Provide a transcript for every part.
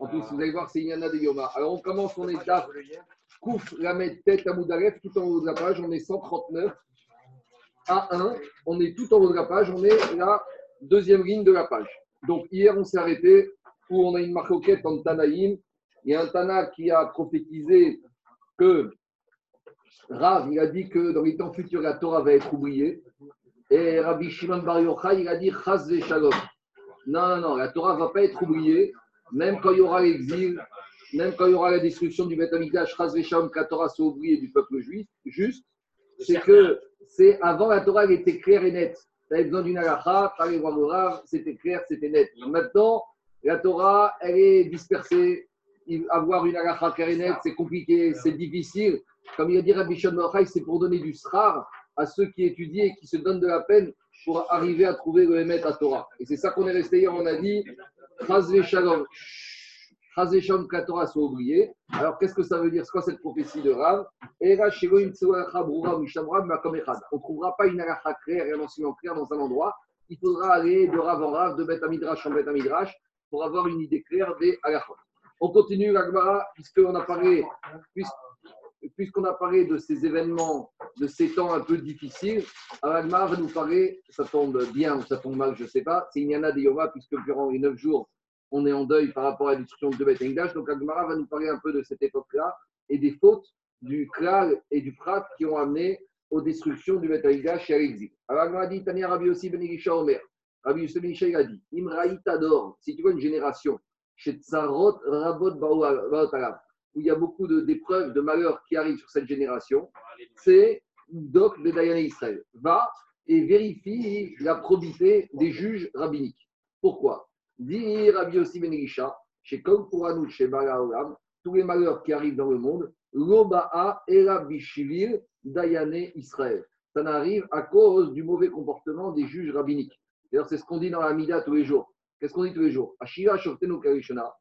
En plus, vous allez voir, c'est Yana de Yoma. Alors, on commence, on est tard. Kouf, la tête à Moudaref, tout en haut de la page. On est 139 à 1. On est tout en haut de la page. On est la deuxième ligne de la page. Donc, hier, on s'est arrêté où on a une marquette en Tanaïm. Il y a un Tana qui a prophétisé que Rav, il a dit que dans les temps futurs, la Torah va être oubliée. Et Rabbi Shimon Bar Yochai, il a dit Chaz Shalom. Non, non, non, la Torah ne va pas être oubliée, même quand il y aura l'exil, même quand il y aura la destruction du Beth Amikdash, Shalom, que la Torah soit oubliée du peuple juif, juste, c'est que c'est avant la Torah, elle était claire et nette. Tu avais besoin d'une halakha, tu allais voir le Rav, c'était clair, c'était net. Maintenant, la Torah, elle est dispersée. Avoir une halakha claire et nette, c'est compliqué, c'est difficile. Comme il a dit Rabbi Shimon c'est pour donner du srar à ceux qui étudient et qui se donnent de la peine pour arriver à trouver le Emet à Torah. Et c'est ça qu'on est resté hier, on a dit Alors qu'est-ce que ça veut dire? C'est quoi cette prophétie de Rav? On ne trouvera pas une halakha claire et un enseignement clair dans un endroit. Il faudra aller de Rav en Rav, de Beth Amidrash en Beth Amidrash pour avoir une idée claire des halakhot. On continue l'Agmara, puisqu'on a parlé, puisqu'on a parlé de ces événements, de ces temps un peu difficiles, Agmara va nous parler, ça tombe bien ou ça tombe mal, je ne sais pas, c'est Inyana de Yoma, puisque durant les neuf jours, on est en deuil par rapport à la destruction de Beth Engdash. Donc Agmara va nous parler un peu de cette époque-là et des fautes du Klal et du Prat qui ont amené aux destructions du Beth Engdash et à l'exil. Alors dit, Tania Rabbi aussi Ben Omer. Rabbi Yosef Ben a dit, Imraït Ador, si tu vois une génération, chez Tsarot Rabot Baotalab, où il y a beaucoup d'épreuves, de, malheurs qui arrivent sur cette génération, c'est Doc de Dayan Israël. Va et vérifie la probité des juges rabbiniques. Pourquoi? Dit Rabbi Yossi Ben chez Kol chez tous les malheurs qui arrivent dans le monde, Loba'a Dayane Israël. Ça n'arrive à cause du mauvais comportement des juges rabbiniques. D'ailleurs, c'est ce qu'on dit dans la Mida tous les jours. Qu'est-ce qu'on dit tous les jours? Karishona,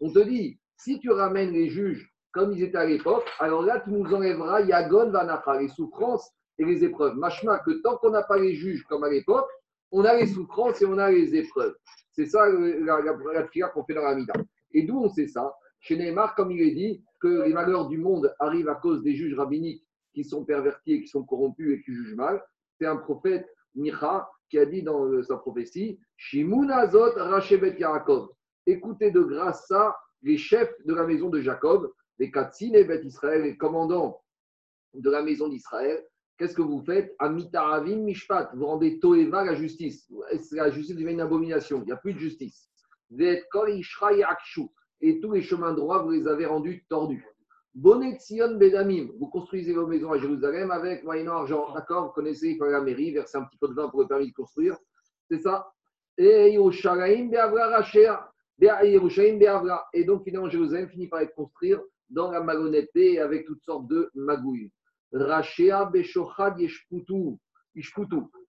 on te dit, si tu ramènes les juges comme ils étaient à l'époque, alors là, tu nous enlèveras Yagon Vanacha, les souffrances et les épreuves. Machma, que tant qu'on n'a pas les juges comme à l'époque, on a les souffrances et on a les épreuves. C'est ça la, la, qu'on fait dans la Mida. Et d'où on sait ça? Chez Neymar, comme il est dit, que les malheurs du monde arrivent à cause des juges rabbiniques qui sont pervertis et qui sont corrompus et qui jugent mal. C'est un prophète, Micha, qui a dit dans euh, sa prophétie Shimunazot Rachebet Yaakov. Écoutez de grâce ça les chefs de la maison de Jacob, les Katsine et Bet Israël, les commandants de la maison d'Israël. Qu'est-ce que vous faites? Amitaravim Mishpat. Vous rendez Toeva la justice. La justice devient une abomination? Il n'y a plus de justice. Et tous les chemins droits, vous les avez rendus tordus. Bonet Sion Bedamim, vous construisez vos maisons à Jérusalem avec moyennant argent. D'accord Vous connaissez, il faut la mairie, verser un petit peu de vin pour le permis de construire. C'est ça. Et Yerushalayim Beavra. Et donc, finalement, Jérusalem finit par être construire dans la malhonnêteté avec toutes sortes de magouilles. Rachea Beshochad Yeshputu.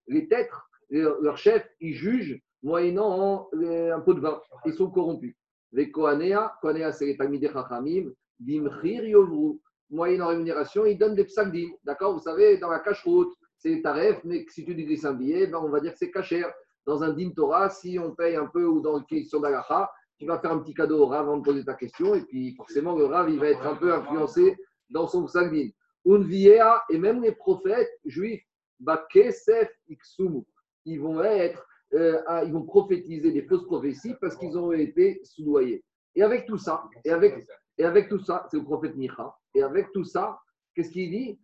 Les têtes, leurs chefs, ils jugent moyennant un pot de vin. Ils sont corrompus. Les Kohanea, Kohanea, c'est les Talmidei Chachamim. Dimchir Yovru. Moyenne rémunération, il donne des psagdim. D'accord Vous savez, dans la cache-route, c'est taref, mais si tu glisses un billet, ben on va dire que c'est cachère. Dans un din Torah, si on paye un peu ou dans une question d'Alacha, tu vas faire un petit cadeau au Rav avant de poser ta question, et puis forcément, le Rav, il va être un peu influencé dans son psagdim. Unviea, et même les prophètes juifs, Bakesef Iksumu, ils vont être, euh, ils vont prophétiser des fausses prophéties parce qu'ils ont été soudoyés. Et avec tout ça, et avec, et avec tout ça, c'est le prophète Micha. Et avec tout ça, qu'est-ce qu'ils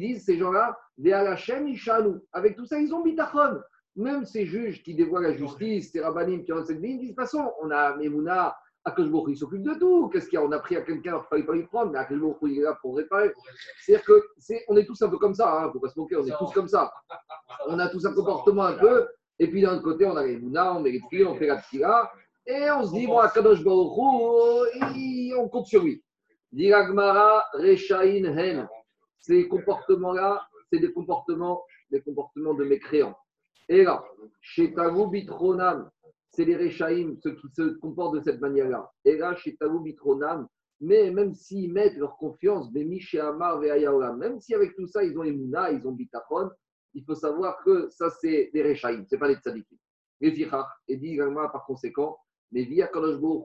disent ces gens-là? Avec tout ça, ils ont bitachon. Même ces juges qui dévoient la justice, ces rabbinim qui ont cette ligne, disent de toute façon, on a Memouna, Akashbourg, il s'occupe de tout. Qu'est-ce qu'il y a? On a pris à quelqu'un, il ne fallait pas lui prendre, mais Akashbourg, il est là pour réparer. C'est-à-dire que est, on est tous un peu comme ça, il hein, ne pas se moquer, on est tous comme ça. On a tous un comportement un peu, et puis d'un côté, on a les Mouna, on filles, on fait la tira, et on se dit, bon, Akadosh Baruch on compte sur lui. Diragmara, Rechain, Hen. Ces comportements-là, c'est des comportements, des comportements de mécréants. Et là, chez Bitronam, c'est les Rechaim, ceux qui se comportent de cette manière-là. Et là, chez Bitronam, mais même s'ils mettent leur confiance, chez Amar, même si avec tout ça, ils ont Emouna, ils ont Bitachon, il faut savoir que ça, c'est des Rechaim, ce n'est pas des tzadikim. Et dit également par conséquent, mais via Kadosh Baruch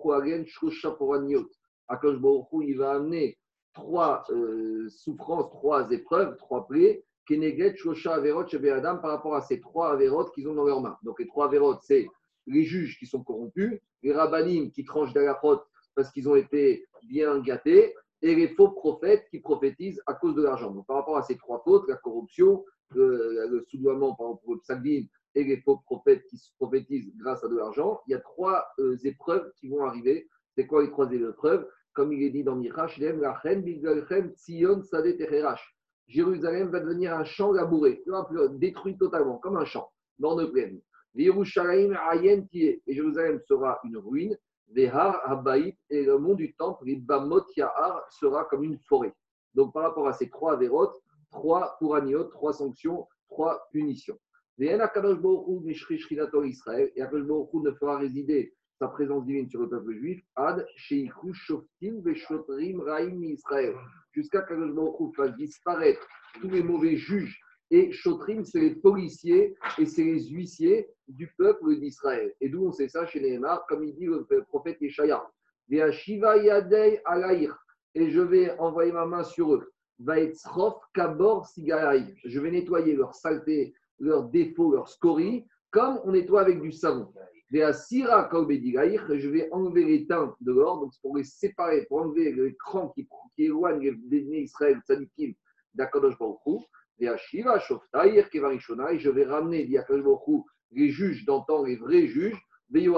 Hu, il va amener trois euh, souffrances, trois épreuves, trois plaies, Keneget, Shosha, Averot, Adam par rapport à ces trois Averot qu'ils ont dans leurs mains. Donc les trois Averot, c'est les juges qui sont corrompus, les rabbinim qui tranchent d'Alachot parce qu'ils ont été bien gâtés, et les faux prophètes qui prophétisent à cause de l'argent. Donc par rapport à ces trois fautes, la corruption, le, le soudoiement par rapport au et les faux prophètes qui se prophétisent grâce à de l'argent, il y a trois euh, épreuves qui vont arriver. C'est quoi les trois épreuves? Comme il est dit dans Tzion, Jérusalem va devenir un champ labouré, détruit totalement, comme un champ, dans de plaine. Et Jérusalem sera une ruine. Vehar et le mont du temple, Bamot Yahar, sera comme une forêt. Donc par rapport à ces trois vérotes, trois pouraniot, trois sanctions, trois punitions. Et Akadosh Akadosh ne fera résider sa présence divine sur le peuple juif, Ad Sheikhou Shoftim Veshotrim Raim Israël, jusqu'à qu'Akadosh Baruch fasse disparaître tous les mauvais juges. Et Shotrim, c'est les policiers et c'est les huissiers du peuple d'Israël. Et d'où on sait ça chez Nehemar, comme il dit le prophète Yeshaya. Shiva Yadei Alaïr, et je vais envoyer ma main sur eux. Vaetzrof Kabor Sigaï, je vais nettoyer leur saleté leurs défauts, leurs scories, comme on nettoie avec du savon. Je vais enlever les teintes de l'or, donc pour les séparer, pour enlever les crans qui, qui éloignent les bénis Israël, Tzadikim, d'Akadosh Baruch et je vais ramener d'Akadosh les juges d'antan, les vrais juges, et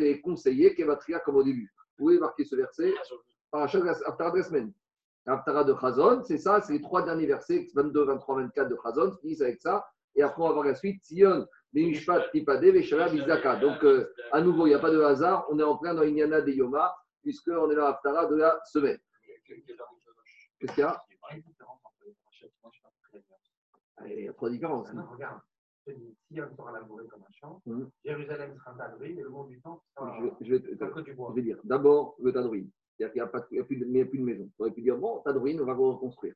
les conseillers, Kevatria comme au début. Vous pouvez marquer ce verset, chaque Aftara de semaine. L'Aftara de Chazon, c'est ça, c'est les trois derniers versets, 22, 23, 24 de Chazon, finissent avec ça. Et après, on va voir la suite. Sion, Tipade. Donc, euh, à nouveau, il n'y a pas de hasard. On est en plein dans l'Inyana des Yoma, puisqu'on est dans l'Aftara de la semaine. Qu'est-ce qu'il y a? Il y a trois différences. Regarde. Sion sera labouré comme un champ. Jérusalem sera un et le monde du temps sera je, vais, je vais dire d'abord le tas C'est-à-dire qu'il n'y a, plus de maison. On aurait pu dire bon, tas on va reconstruire.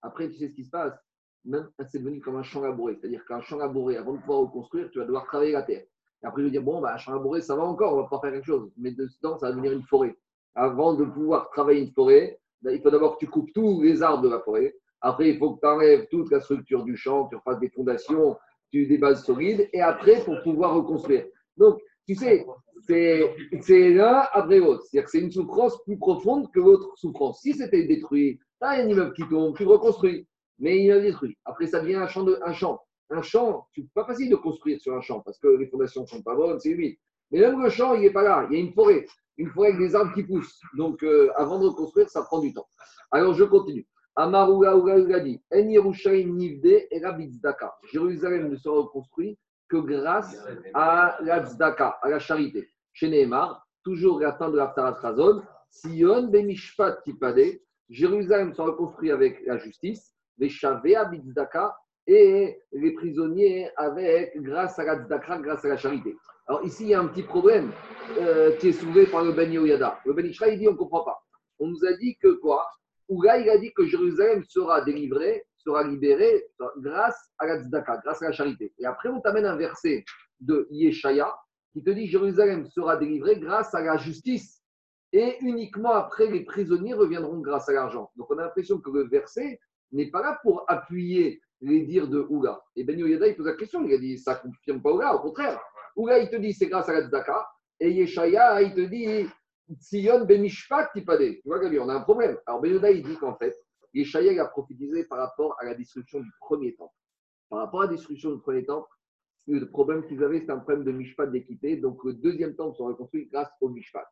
Après, tu sais ce qui se passe? Même c'est devenu comme un champ labouré. C'est-à-dire qu'un champ labouré, avant de pouvoir reconstruire, tu vas devoir travailler la terre. Et après, je vais dire, bon, bah, un champ labouré, ça va encore, on va pouvoir faire quelque chose. Mais dedans, ça va devenir une forêt. Avant de pouvoir travailler une forêt, bah, il faut d'abord que tu coupes tous les arbres de la forêt. Après, il faut que tu enlèves toute la structure du champ, tu refasses des fondations, tu des bases solides. Et après, pour pouvoir reconstruire. Donc, tu sais, c'est l'un après l'autre. C'est-à-dire que c'est une souffrance plus profonde que l'autre souffrance. Si c'était détruit, tu as un immeuble qui tombe, tu reconstruis mais il a détruit. Après, ça devient un champ. Un champ, un champ c'est pas facile de construire sur un champ parce que les fondations ne sont pas bonnes, c'est humide. Mais même le champ, il n'est pas là. Il y a une forêt, une forêt avec des arbres qui poussent. Donc, euh, avant de reconstruire, ça prend du temps. Alors, je continue. Amaruga dit En Nivde et Jérusalem ne sera reconstruit que grâce à la tzedaka, à la charité. Chez Nehemar, toujours la fin de la Razon, Sion Bemishpat Tipade, Jérusalem sera reconstruit avec la justice les chavés à et les prisonniers avec, grâce à la tzedaka, grâce à la charité. Alors ici, il y a un petit problème euh, qui est soulevé par le Ben Yoyada. Le Ben il dit on ne comprend pas. On nous a dit que quoi? Ouga, il a dit que Jérusalem sera délivré, sera libéré grâce à la tzedaka, grâce à la charité. Et après, on t'amène un verset de Yeshaya qui te dit Jérusalem sera délivré grâce à la justice. Et uniquement après, les prisonniers reviendront grâce à l'argent. Donc on a l'impression que le verset n'est pas là pour appuyer les dires de Ouga. Et Ben Yoyada, il pose la question, il a dit, ça ne confirme pas Ouga, au contraire. Ouga, il te dit, c'est grâce à la Tzedaka, et Yeshaya, il te dit, Sion Benishpat Tipade. Tu vois, Gabi, on a un problème. Alors Ben Yoyada, il dit qu'en fait, Yeshaya a prophétisé par rapport à la destruction du premier temple. Par rapport à la destruction du premier temple, le problème qu'ils avaient, c'était un problème de Mishpat d'équité. Donc le deuxième temple sera construit grâce au Mishpat.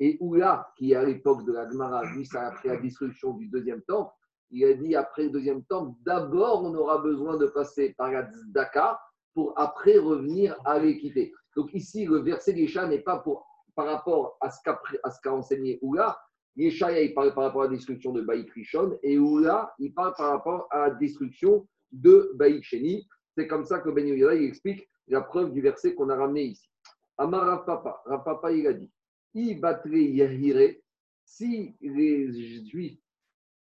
Et Oula, qui est à l'époque de la Gemara, lui, ça après la destruction du deuxième temple, il a dit après le deuxième temps, d'abord on aura besoin de passer par la tzedaka pour après revenir à l'équité. Donc ici, le verset d'Isha n'est pas pour, par rapport à ce qu'a enseigné Oula. Yeshaya, il parle par rapport à la destruction de Baïk Rishon et Oula, il parle par rapport à la destruction de Baïk Sheni. C'est comme ça que Ben Yoyada, il explique la preuve du verset qu'on a ramené ici. Amar Rafapa, il a dit, si les Juifs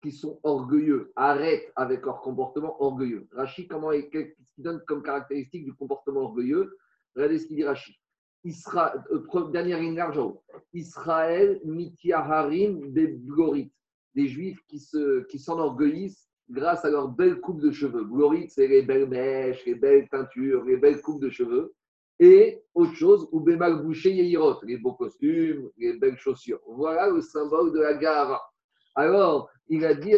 qui sont orgueilleux arrêtent avec leur comportement orgueilleux. Rachid, comment qu'est-ce qu'il donne comme caractéristique du comportement orgueilleux? Regardez ce qu'il dit Rachid. Israël, euh, dernière ligne d'argent, Israël mitiaharim des glorites, des juifs qui, se, qui s'enorgueillissent grâce à leur belle coupe de cheveux. Glorites, c'est les belles mèches, les belles teintures, les belles coupes de cheveux. Et autre chose, ou bémal bouché les beaux costumes, les belles chaussures. Voilà le symbole de la gare. Alors, il a dit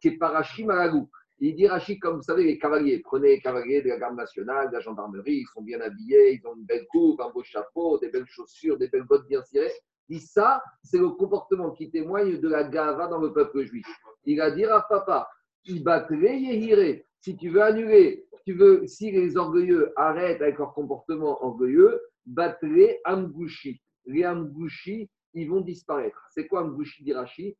Keparashim Malagou. Il dit Rachid, comme vous savez, les cavaliers. Prenez les cavaliers de la garde nationale, de la gendarmerie, ils sont bien habillés, ils ont une belle coupe, un beau chapeau, des belles chaussures, des belles bottes bien cirées. Il dit ça, c'est le comportement qui témoigne de la gava dans le peuple juif. Il a dit à papa, Si tu veux annuler, tu veux, si les orgueilleux arrêtent avec leur comportement orgueilleux, battrait amgouchi. Les amgouchi, ils vont disparaître. C'est quoi amgouchi d'Irachi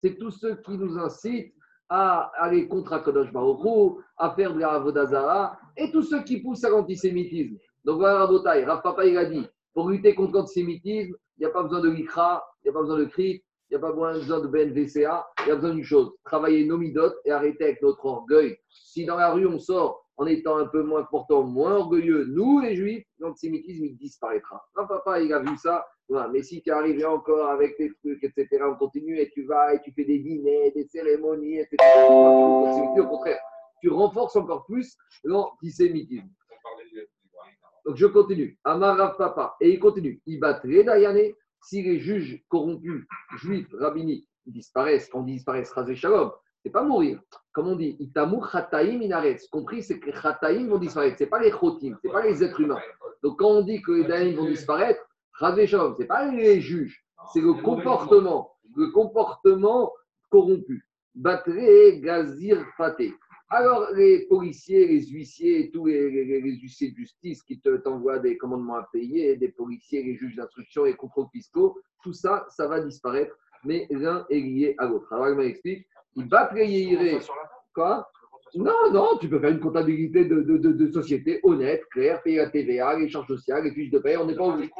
C'est tous ceux qui nous incitent à aller contre Akadosh Baruch à faire de la Avodazara, et tous ceux qui poussent à l'antisémitisme. Donc voilà, Rabotai, Rav Papa, il a dit, pour lutter contre l'antisémitisme, il n'y a pas besoin de l'ICRA, il n'y a pas besoin de CRIF, il n'y a pas besoin de BNVCA, il y a besoin d'une chose, travailler nos midotes et arrêter avec notre orgueil. Si dans la rue on sort en étant un peu moins portant, moins orgueilleux, nous les juifs, l'antisémitisme il disparaîtra. Rav Papa, il a vu ça, mais si tu es arrivé encore avec tes trucs, etc., on continue et tu vas et tu fais des dîners, des cérémonies, etc., au contraire, tu renforces encore plus l'antisémitisme. Donc je continue. Amarav Papa. Et il continue. Il battrait Dayane si les juges corrompus, juifs, rabbiniques, disparaissent, quand disparaissent, rasé shalom, c'est pas mourir. Comme on dit, itamur chataim inaretz. Compris, c'est que les chataim vont disparaître. C'est pas les chotim, c'est pas les êtres humains. Donc quand on dit que les daïm vont disparaître, ce n'est pas les juges, c'est le comportement, le comportement corrompu. Batré, gazir, faté. Alors, les policiers, les huissiers, tous les, huissiers de justice qui t'envoient des commandements à payer, des policiers, les juges d'instruction et contrôles fiscaux, tout ça, ça va disparaître, mais l'un est lié à l'autre. Alors, il m'explique, il va payer Quoi non, non, tu peux faire une comptabilité de, de, de, société honnête, claire, payer la TVA, les charges sociales, les fiches de paie, on n'est pas obligé.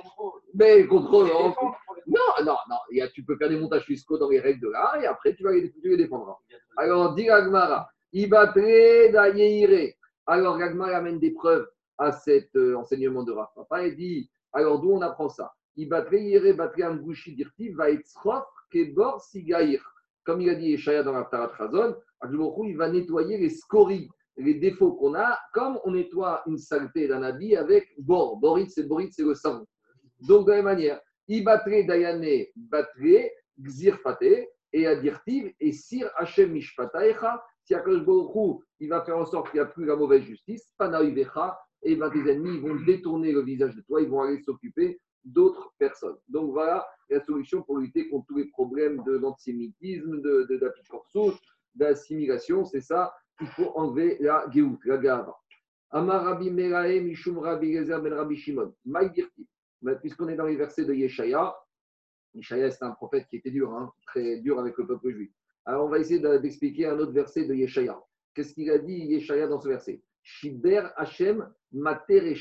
Mais contrôle, non, non, non, tu peux faire des montages fiscaux dans les règles de l'art et après tu vas les, tu les défendre. Alors, dit Agmara, très d'aïeire. Alors, Agmara amène des preuves à cet euh, enseignement de Rafa. Papa et dit, alors d'où on apprend ça? Ibatré, yere, batré, amgouchi, dirti, va être kebor, sigaïr. Comme il a dit Eshaya dans la Tarat Chazon, il va nettoyer les scories, les défauts qu'on a, comme on nettoie une saleté d'un habit avec bor. Borit, c'est borit, c'est le savon. Donc, de la même manière, Ibatré Dayane Batré, Gzirfate, et Adirtiv, et Sir Hashem Mishpataecha, si Akash il va faire en sorte qu'il n'y a plus la mauvaise justice, Panaïvecha, et ben, tes ennemis vont détourner le visage de toi, ils vont aller s'occuper d'autres personnes. Donc voilà la solution pour lutter contre tous les problèmes de l'antisémitisme, de, de, d'assimilation, c'est ça, il faut enlever la géout, la gava. Amar Rabbi Merae, Mishum Rabbi Gezer Ben Rabbi Shimon. Puisqu'on est dans les versets de Yeshaya, Yeshaya c'est un prophète qui était dur, hein, très dur avec le peuple juif. Alors on va essayer d'expliquer un autre verset de Yeshaya. Qu'est-ce qu'il a dit Yeshaya dans ce verset? Shiber Hashem Mater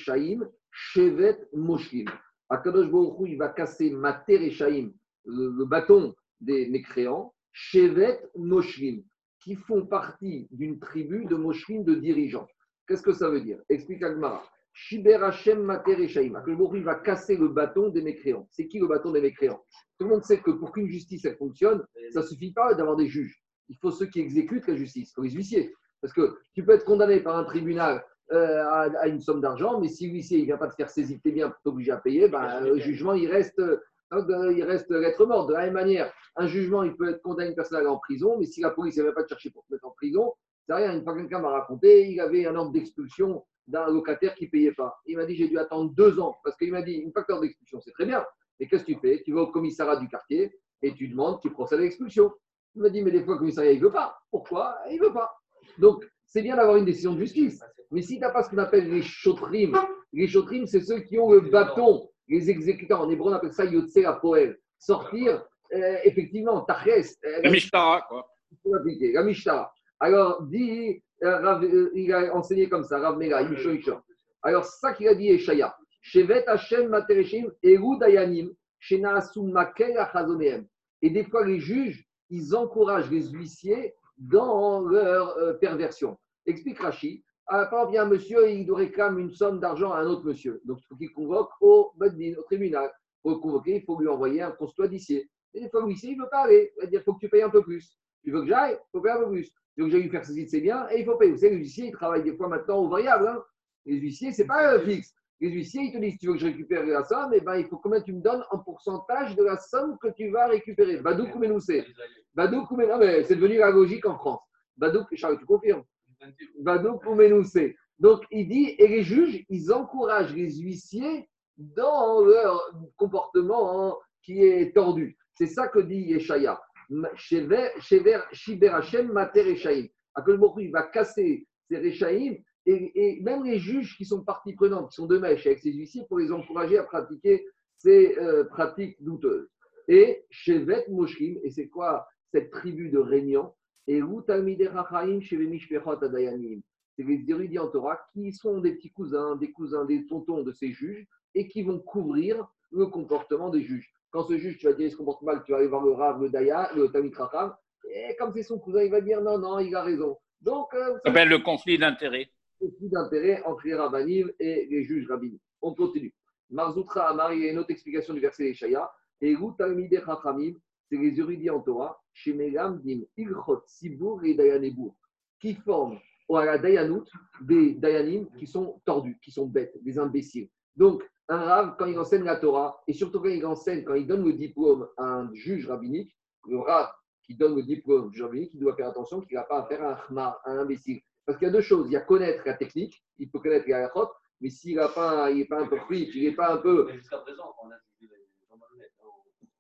Shevet Moshkim. Akadosh Baruch il va casser Mater Eshaim, le, le bâton des mécréants, Shevet Moshkim qui font partie d'une tribu de Moshrim de dirigeants. Qu'est-ce que ça veut dire? Explique Agmara. Shiber Hashem Mater Que va casser le bâton des mécréants. C'est qui le bâton des mécréants? Tout le monde sait que pour qu'une justice fonctionne, ça ne suffit pas d'avoir des juges. Il faut ceux qui exécutent la justice, il les huissiers. Parce que tu peux être condamné par un tribunal euh, à, une somme d'argent, mais si l'huissier ne vient pas te faire saisir tes biens pour t'obliger à payer, ben, le jugement il reste euh, il reste lettre morte. De la même manière, un jugement, il peut être condamné une personne à aller en prison, mais si la police ne va pas te chercher pour te mettre en prison, c'est rien. Une fois quelqu'un m'a raconté, il avait un ordre d'expulsion d'un locataire qui ne payait pas. Il m'a dit, j'ai dû attendre deux ans, parce qu'il m'a dit, une facteur d'expulsion, c'est très bien. Mais qu'est-ce que tu fais? Tu vas au commissariat du quartier et tu demandes, tu procèdes à l'expulsion. Il m'a dit, mais des fois, le commissariat, il ne veut pas. Pourquoi? Il ne veut pas. Donc, c'est bien d'avoir une décision de justice. Mais si tu n'as pas ce qu'on appelle les chotrimes, les chotrimes, c'est ceux qui ont le bâton les exécutants, en hébreu on appelle ça Yotse Poel. Sortir, euh, effectivement, Taches. Euh, la Mishtara, quoi. La Mishtara. Alors, dit, euh, il a enseigné comme ça, Rav Mega, Alors, ça qu'il a dit Eshaya. Shevet Hashem Matereshim, Eru Dayanim, Shenaasu Makel Achazoneem. Et des fois, les juges, ils encouragent les huissiers dans leur perversion. Explique Rashi. Ah, par exemple, il y a un monsieur, il doit réclamer une somme d'argent à un autre monsieur. Donc, il faut qu'il convoque au tribunal. Pour le convoquer, il faut lui envoyer un consulat d'huissier. Et des fois, l'huissier, il ne veut pas aller. Il faut que tu payes un peu plus. Tu veux que j'aille? Il faut payer un peu plus. Que j'aille lui faire saisir c'est bien et il faut payer. Vous savez, l'huissier, il travaille des fois maintenant au variable. Hein. Les huissiers, ce n'est pas fixe. Les huissiers, ils te disent, tu veux que je récupère la somme, eh ben, il faut combien tu me donnes en pourcentage de la somme que tu vas récupérer. Badouk ou Ménoussé. Badouk ou c'est devenu la logique en France. Badouk, Charles, tu confirmes Badouk ou Ménoussé. Donc, il dit, et les juges, ils encouragent les huissiers dans leur comportement qui est tordu. C'est ça que dit Yeshaya. Shiber Hashem Mater Eshaim. il va casser ces Rechaim et, même les juges qui sont partie prenante, qui sont de mèche avec ces huissiers, pour les encourager à pratiquer ces euh, pratiques douteuses. Et Shevet Moshkim, et c'est quoi cette tribu de régnants Et c'est les érudits en Torah qui sont des petits cousins, des cousins, des tontons de ces juges et qui vont couvrir le comportement des juges. Quand ce juge, tu vas dire, il se comporte mal, tu vas aller voir le Rav, le Daya, le Tamit et comme c'est son cousin, il va dire non, non, il a raison. Donc, euh, ça s'appelle le conflit d'intérêts conflit d'intérêt entre les rabbinim et les juges rabbiniques. On continue. Marzoutra Amar, il y a une autre explication du verset d'Eshaya. Et Talmide Chachamim, c'est les érudits en Torah, chez Dim, Ilchot, Sibur et Dayanebour, qui forment à la Dayanut des Dayanim qui sont tordus, qui sont bêtes, des imbéciles. Donc, un rave, quand il enseigne la Torah, et surtout quand il enseigne, quand il donne le diplôme à un juge rabbinique, le rave qui donne le diplôme du juge rabbinique, il doit faire attention qu'il n'a pas affaire à un à un imbécile. Parce qu'il y a deux choses. Il y a connaître la technique, il peut connaître la halachot, mais s'il n'est pas, il pas un peu free, il n'est pas un peu.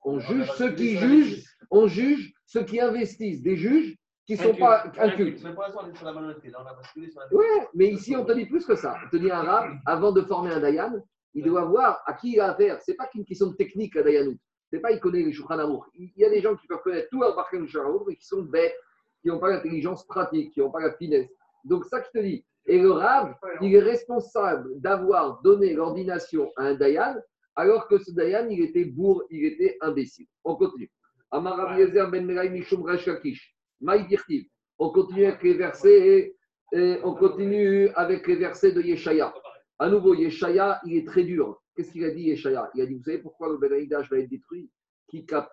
on juge ceux qui jugent, on juge ceux qui investissent, des juges qui ne sont pas incultes. Oui, mais ici on te dit plus que ça. On te dit un rab, avant de former un Dayan, il doit voir à qui il a affaire. Ce n'est pas qu'une question de technique, la Dayanout. Ce n'est pas il connaît les Shulchan Il y a des gens qui peuvent connaître tout à Shulchan mais qui sont bêtes, qui n'ont pas l'intelligence pratique, qui n'ont pas la finesse. Donc, ça qui te dit. Et le Rav, il est responsable d'avoir donné l'ordination à un Dayan, alors que ce Dayan, il était bourre, il était imbécile. On continue. ben On continue avec les versets, et on continue avec les versets de Yeshaya. À nouveau, Yeshaya, il est très dur. Qu'est-ce qu'il a dit, Yeshaya? Il a dit Vous savez pourquoi le Ben va être détruit? Car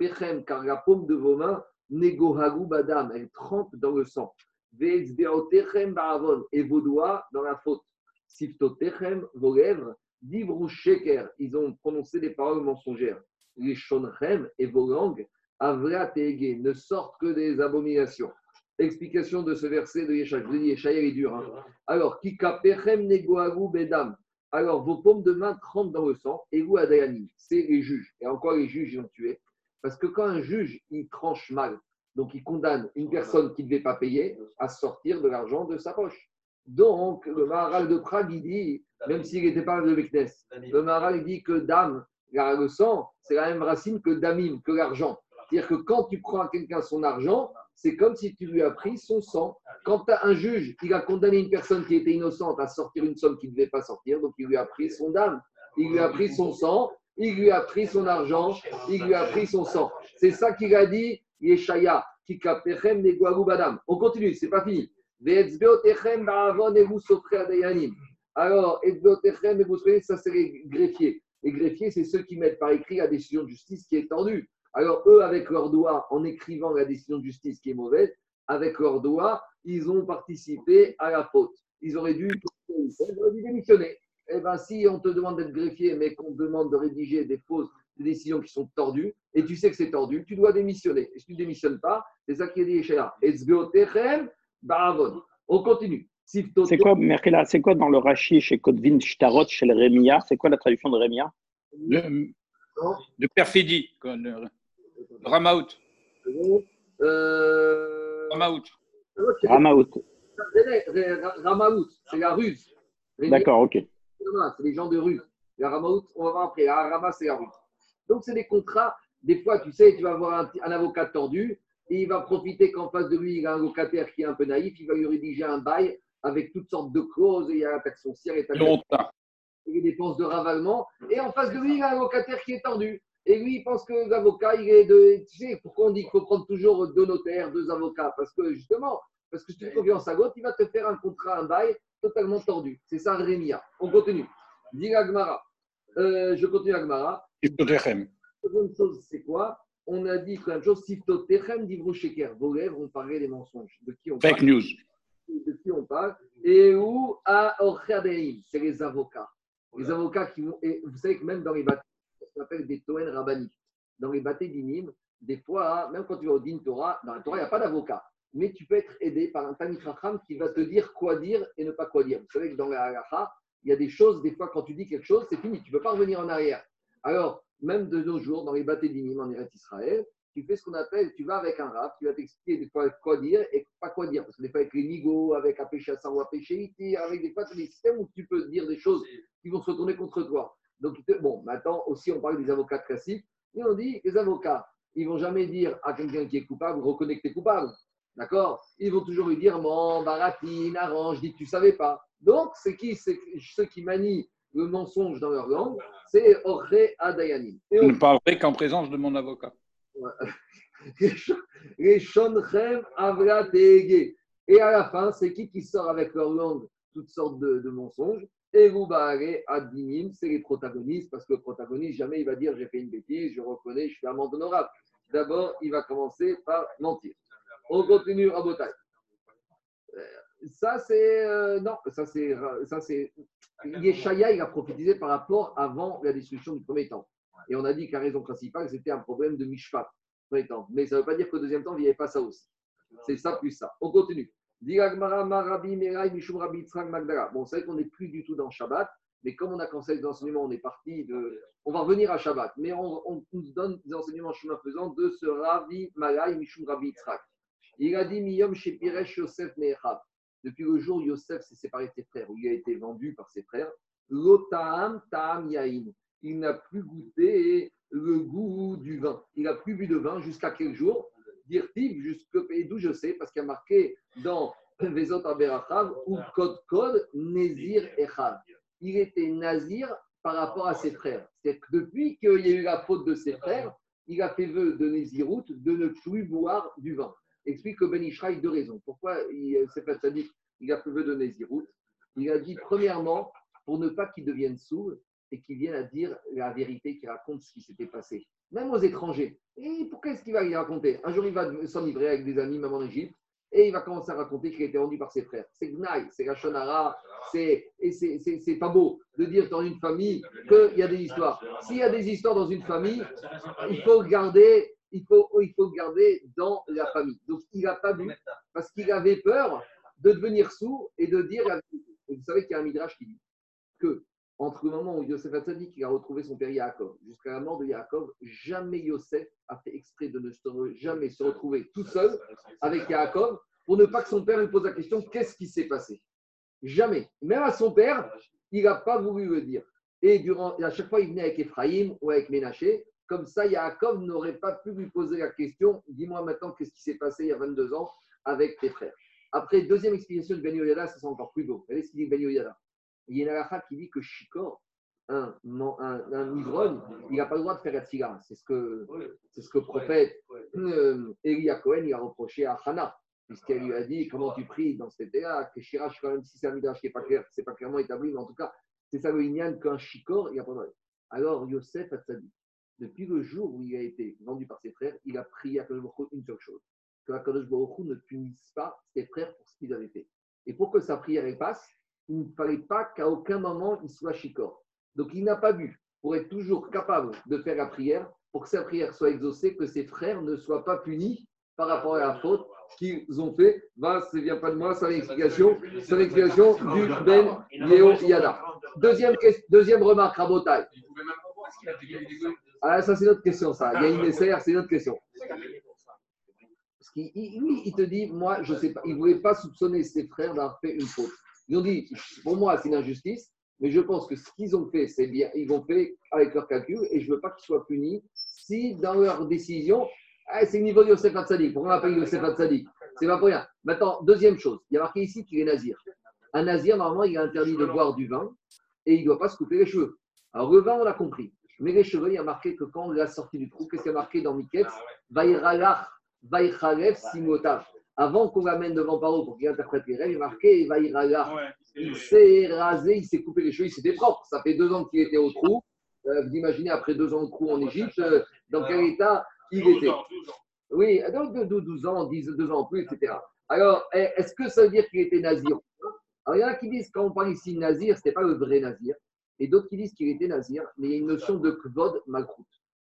la paume de vos mains, Negohagu Badam, elle trempe dans le sang et vos doigts dans la faute. Siftotechem, vos lèvres, divrou sheker, ils ont prononcé des paroles mensongères. Les shonchem et vos langues, avrat ne sortent que des abominations. Explication de ce verset de Yeshaya. Je dis, Yeshaya est dur. Hein. Alors, kikapechem negoagu bedam. Alors, vos paumes de main trempent dans le sang, et vous, Adayani, c'est les juges. Et encore, les juges, ils ont tué. Parce que quand un juge, il tranche mal, donc, il condamne une personne qui ne devait pas payer à sortir de l'argent de sa poche. Donc, le Maharal de Prague, il dit, même s'il n'était pas de Meknes, le Maharal dit que dame, le sang, c'est la même racine que damim, que l'argent. C'est-à-dire que quand tu prends à quelqu'un son argent, c'est comme si tu lui as pris son sang. Quand tu as un juge, il a condamné une personne qui était innocente à sortir une somme qu'il ne devait pas sortir, donc il lui a pris son dame, il lui a pris son sang, il lui a pris son argent, il lui a pris son sang. C'est ça qu'il a dit Yeshaya, Badam. On continue, c'est pas fini. Alors, ça c'est les greffiers. Les greffiers, c'est ceux qui mettent par écrit la décision de justice qui est tendue. Alors, eux, avec leurs doigts, en écrivant la décision de justice qui est mauvaise, avec leurs doigts, ils ont participé à la faute. Ils auraient dû, ils auraient dû démissionner. Eh bien, si on te demande d'être greffier, mais qu'on te demande de rédiger des fausses des décisions qui sont tordues, et tu sais que c'est tordu, tu dois démissionner. Et si tu ne démissionnes pas, c'est ça qui est dit chez On continue. C'est quoi, Merkela, c'est quoi dans le Rashi chez Kodvin Shtarot, chez le Rémia? C'est quoi la traduction de Rémia? De perfidie. Ramaout. Euh... Ramaout. Ramaout. Ramaout, c'est la ruse. D'accord, ok. C'est les gens de ruse. La Ramaout, on va voir après. La Rama, c'est la ruse. Donc, c'est des contrats. Des fois, tu sais, tu vas avoir un, avocat tordu et il va profiter qu'en face de lui, il a un locataire qui est un peu naïf. Il va lui rédiger un bail avec toutes sortes de clauses. Et il y a la taxe foncière et les dépenses de ravalement. Et en face de lui, il a un locataire qui est tordu. Et lui, il pense que l'avocat, il est de. Tu sais, pourquoi on dit qu'il faut prendre toujours deux notaires, deux avocats? Parce que justement, parce que si tu fais confiance à l'autre, il va te faire un contrat, un bail totalement tordu. C'est ça, Rémia. On continue. Dis Agmara. Euh, je continue Agmara. La deuxième chose, c'est quoi? On a dit la même chose, Siftotechem d'Ivro Sheker. Vos lèvres ont parlé des mensonges. De qui on Fake parle? news. De qui on parle? Et où? À Orchadeim C'est les avocats. Les avocats qui vont. Et vous savez que même dans les bâtés, ce qu'on appelle des Toen rabbaniques, dans les bâtés d'inim, des fois, même quand tu vas au Din Torah, dans la Torah, il n'y a pas d'avocat. Mais tu peux être aidé par un Tamit qui va te dire quoi dire et ne pas quoi dire. Vous savez que dans la halacha, il y a des choses, des fois, quand tu dis quelque chose, c'est fini, tu ne peux pas revenir en arrière. Alors, même de nos jours, dans les bâtés en Eretz Israël, tu fais ce qu'on appelle, tu vas avec un rap, tu vas t'expliquer des fois quoi dire et pas quoi dire. Parce que des fois, avec les nigos, avec un sang ou un péché iti, avec des fois, des systèmes où tu peux dire des choses qui vont se retourner contre toi. Donc, bon, maintenant aussi, on parle des avocats classiques. Et on dit, les avocats, ils vont jamais dire à quelqu'un qui est coupable, reconnais que tu es coupable. D'accord? Ils vont toujours lui dire, mon, baratine, arrange, dis que tu savais pas. Donc, c'est qui C'est ceux qui manient le mensonge dans leur langue, c'est Oré Adayanim. Je ne parlerai qu'en présence de mon avocat. les Shonchem Avra Tege. Et à la fin, c'est qui qui sort avec leur langue toutes sortes de, de mensonges? Et Roubaare Adinim, c'est les protagonistes, parce que le protagoniste, jamais il va dire j'ai fait une bêtise, je reconnais, je suis amende honorable. D'abord, il va commencer par mentir. On continue à Botaï. Ça, c'est. euh, non, ça, c'est. Ça, c'est Yeshaya, il a prophétisé par rapport avant la destruction du premier temps. Et on a dit que la raison principale, c'était un problème de Mishpat premier temps. Mais ça ne veut pas dire qu'au deuxième temps, il n'y avait pas ça aussi. C'est ça plus ça. On continue. Bon, c'est vrai qu'on n'est plus du tout dans Shabbat, mais comme on a conseillé d'enseignement, on est parti de. On va revenir à Shabbat, mais on, on nous donne des enseignements chemin faisant de ce Rabbi, Malai, Mishum, Rabbi, Tzrak. Il a dit Miyom, Shepiresh, Yosef, Mechav. Depuis le jour où Yosef s'est séparé de ses frères, où il a été vendu par ses frères, Lotam, Tam, Yain. Il n'a plus goûté le goût du vin. Il n'a plus bu de vin jusqu'à quel jour? Dire-t-il, jusque, et d'où je sais, parce qu'il y a marqué dans Vezot Aberachav, ou Kod Kod, Nézir Echad. Il était nazir par rapport à ses frères. C'est que depuis qu'il y a eu la faute de ses frères, il a fait vœu de Nézirout de ne plus boire du vin. Explique que Ben Ishraï deux raisons. Pourquoi il s'est fait ça dit il a fait vœu de Nézirout Il a dit, premièrement, pour ne pas qu'il devienne sourd, et qui viennent à dire la vérité, qui raconte ce qui s'était passé. Même aux étrangers. Et pourquoi est-ce qu'il va y raconter? Un jour, il va s'enivrer avec des amis, même en Égypte, et il va commencer à raconter qu'il a été rendu par ses frères. C'est Gnaï, c'est la Shonara, c'est, et c'est, c'est, c'est pas beau de dire dans une famille qu'il y a des histoires. S'il y a des histoires dans une famille, il faut garder, il faut, il faut garder dans la famille. Donc, il n'a pas bu parce qu'il avait peur de devenir sourd et de dire vous savez qu'il y a un midrash qui dit que entre le moment où Yosef Hatzadik a retrouvé son père Yaakov jusqu'à la mort de Yaakov, jamais Yosef a fait exprès de ne jamais se retrouver tout seul avec Yaakov pour ne pas que son père lui pose la question qu'est-ce qui s'est passé? Jamais. Même à son père, il n'a pas voulu le dire. Et durant, à chaque fois, il venait avec Ephraïm ou avec Ménaché. Comme ça, Yaakov n'aurait pas pu lui poser la question dis-moi maintenant qu'est-ce qui s'est passé il y a 22 ans avec tes frères. Après, deuxième explication de Ben Yoyada, ça c'est encore plus beau. Regardez ce qu'il dit Ben Yoyada. Il y a une halakha qui dit que Shikor, un, un, un ivrogne, il n'a pas le droit de faire la tfila. C'est ce que, c'est ce que le prophète euh, Elia Cohen il a reproché à Hana, puisqu'elle lui a dit comment tu pries dans cet été-là, que Shirach, quand même, si c'est un midrash qui n'est pas clair, c'est pas clairement établi, mais en tout cas, c'est ça le qu'un Shikor, il n'y a pas de droit. Alors, Yosef a dit, depuis le jour où il a été vendu par ses frères, il a prié à Kadosh une seule chose que Kadosh Baruch ne punisse pas ses frères pour ce qu'ils avaient fait. Et pour que sa prière elle passe, il ne fallait pas qu'à aucun moment il soit chicor. Donc il n'a pas bu pour être toujours capable de faire la prière, pour que sa prière soit exaucée, que ses frères ne soient pas punis par rapport à la faute qu'ils ont fait. Va, ce vient pas de moi, c'est l'explication, c'est l'explication du Ben Léo Yada. Deuxième, deuxième remarque, Rabotai. Ah, ça c'est notre question, ça. Il y a une essai, c'est notre question. Parce il te dit, moi, je sais pas, il ne voulait pas soupçonner ses frères d'avoir fait une faute. Ils ont dit, pour moi, c'est une injustice, mais je pense que ce qu'ils ont fait, c'est bien. Ils l'ont fait avec leur calcul et je ne veux pas qu'ils soient punis si dans leur décision, ah, c'est le niveau de Yosef Hatzadik. Pourquoi on appelle Yosef Hatzadik C'est pas pour rien. Maintenant, deuxième chose, il y a marqué ici qu'il est nazir. Un nazir, normalement, il est interdit de boire du vin et il ne doit pas se couper les cheveux. Alors, le vin, on l'a compris. Mais les cheveux, il y a marqué que quand on l'a sorti du trou, qu'est-ce qu'il y a marqué dans Miketz Vaïralach, Vaïchalef, Simotav. avant qu'on l'amène devant Paro pour qu'il interprète les rêves, il est marqué il va y Ouais, Il s'est rasé, il s'est coupé les cheveux, il s'était propre. Ça fait deux ans qu'il était au trou. Euh, vous imaginez, après deux ans de trou en Égypte, euh, dans quel état il 12 était ans, 12 ans. Oui, donc de, de 12 ans, 10, 2 ans en plus, etc. Alors, eh, est-ce que ça veut dire qu'il était nazir? Alors, il y en a qui disent, quand on parle ici de nazir, ce n'était pas le vrai nazir. Et d'autres qui disent qu'il était nazir, mais il y a une notion de kvod malchut,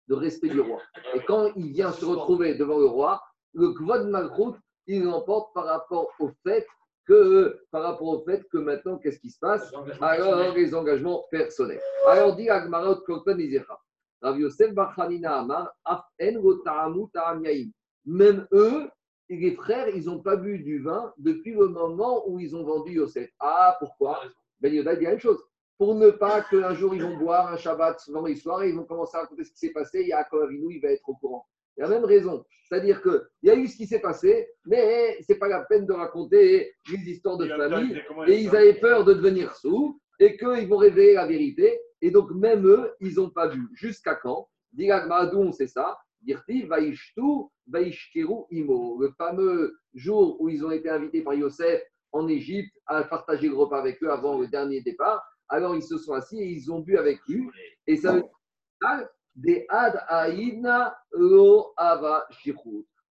de respect du roi. Et quand il vient se retrouver devant le roi, le kvod malchut, il l'emporte par rapport au fait que, par rapport au fait que maintenant, qu'est-ce qui se passe? Alors, les engagements personnels. Alors, dit Agmarot Izera. Rav Yosef Bar Hanina Amar, Af en lo ta'amu ta'am yaim. Même eux, les frères, ils n'ont pas bu du vin depuis le moment où ils ont vendu Yosef. Ah, pourquoi? Ben Yoda dit la même chose. Pour ne pas qu'un jour ils vont boire un Shabbat vendredi soir et ils vont commencer à raconter ce qui s'est passé, Yaakov Avinu, il va être au courant. Il y a la même raison. C'est-à-dire qu'il y a eu ce qui s'est passé, mais ce n'est pas la peine de raconter les histoires de famille. Et il ils avaient peur de devenir sous et qu'ils vont révéler la vérité. Et donc, même eux, ils n'ont pas vu. Jusqu'à quand? Diragmadou, c'est ça? Dirti, Vaishtu, Vaishkeru, Imo. Le fameux jour où ils ont été invités par Yosef en Égypte à partager le repas avec eux avant le dernier départ. Alors, ils se sont assis et ils ont bu avec lui. Et ça veut dire des ad aïdna lo ava.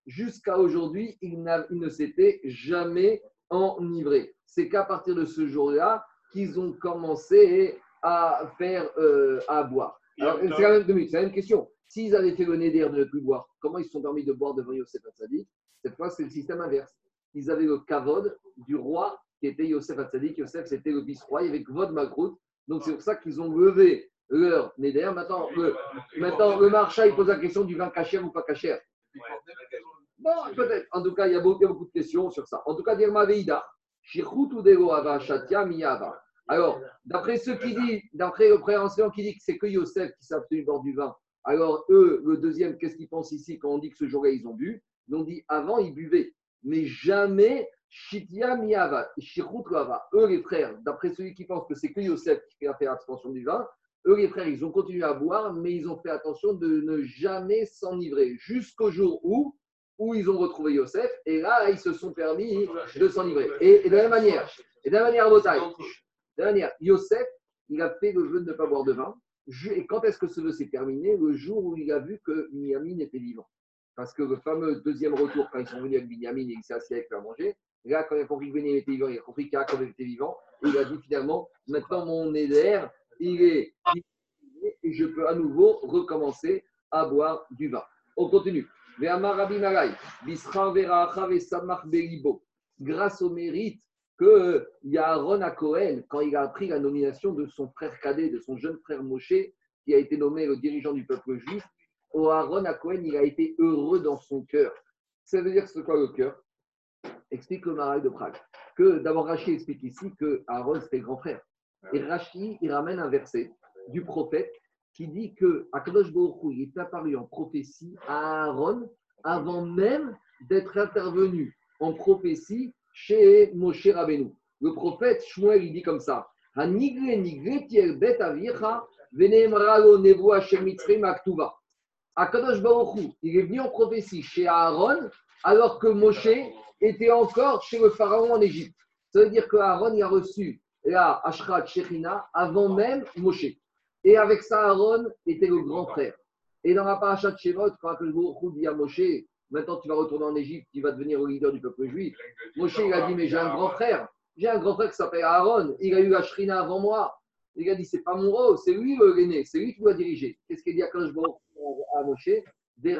Jusqu'à aujourd'hui, il, il ne s'était jamais enivré. C'est qu'à partir de ce jour-là qu'ils ont commencé à faire euh, à boire. Alors, Et c'est la même, deux minutes, c'est la même question. S'ils avaient fait le néder de ne plus boire, comment ils se sont permis de boire devant Yosef Hatzadik Cette fois, c'est le système inverse. Ils avaient le kavod du roi qui était Yosef Hatzadik. Yosef, c'était le vice-roi. Il y avait Kvod Makrout. Donc, c'est pour ça qu'ils ont levé leur néder. Maintenant, le, maintenant, le marchand, il pose la question du vin cachère ou pas cachère. Bon, peut-être. En tout cas, il y, a beaucoup, de questions sur ça. En tout cas, Dirma Veida. Alors, d'après ceux qui disent, d'après le enseignant qui dit que c'est que Yosef qui de boire du vin, alors eux, le deuxième, qu'est-ce qu'ils pensent ici quand on dit que ce jour-là, ils ont bu? Ils ont dit avant, ils buvaient, mais jamais Shitia Lava. Eux, les frères, d'après celui qui pense que c'est que Yosef qui a fait abstention du vin, eux, les frères, ils ont continué à boire, mais ils ont fait attention de ne jamais s'enivrer jusqu'au jour où ils ont retrouvé Yosef, et là, ils se sont permis de s'enivrer. Et, de la même manière, Yosef, il a fait le vœu de ne pas boire de vin. Et quand est-ce que ce vœu s'est terminé? Le jour où il a vu que Binyamin était vivant. Parce que le fameux deuxième retour, quand ils sont venus avec Binyamin et il s'est assis avec à manger, là, quand il a compris que Binyamin était vivant, il a compris qu'Yaakov était vivant, et il a dit finalement, maintenant mon éder, il est et je peux à nouveau recommencer à boire du vin. On continue. Grâce au mérite que Yaharon à Cohen, quand il a appris la nomination de son frère cadet, de son jeune frère Moshe, qui a été nommé le dirigeant du peuple juif, Aaron à Cohen, il a été heureux dans son cœur. Ça veut dire c'est quoi le cœur? Explique le Marais de Prague. Que d'abord Rachi explique ici que Aaron c'était le grand frère. Et Rachi, il ramène un verset du prophète qui dit que Akadosh Baruch Hu, il est apparu en prophétie à Aaron avant même d'être intervenu en prophétie chez Moshe Rabbeinu. Le prophète Shmuel, il dit comme ça. Akadosh Baruch Hu, il est venu en prophétie chez Aaron alors que Moshe était encore chez le pharaon en Égypte. Ça veut dire que Aaron il a reçu la Ashrat Shechina avant même Moshe. Et avec ça, Aaron était le grand frère. Et dans la paracha de Shemot, quand Akadosh Baruch dit à Moshe, maintenant tu vas retourner en Égypte, tu vas devenir le leader du peuple juif. Moshe, il a dit, mais j'ai un grand frère. J'ai un grand frère qui s'appelle Aaron. Il a eu la avant moi. Il a dit, c'est pas mon rôle, c'est lui le l'aîné, c'est lui qui doit diriger. Qu'est-ce qu'il dit à à Moshe? Des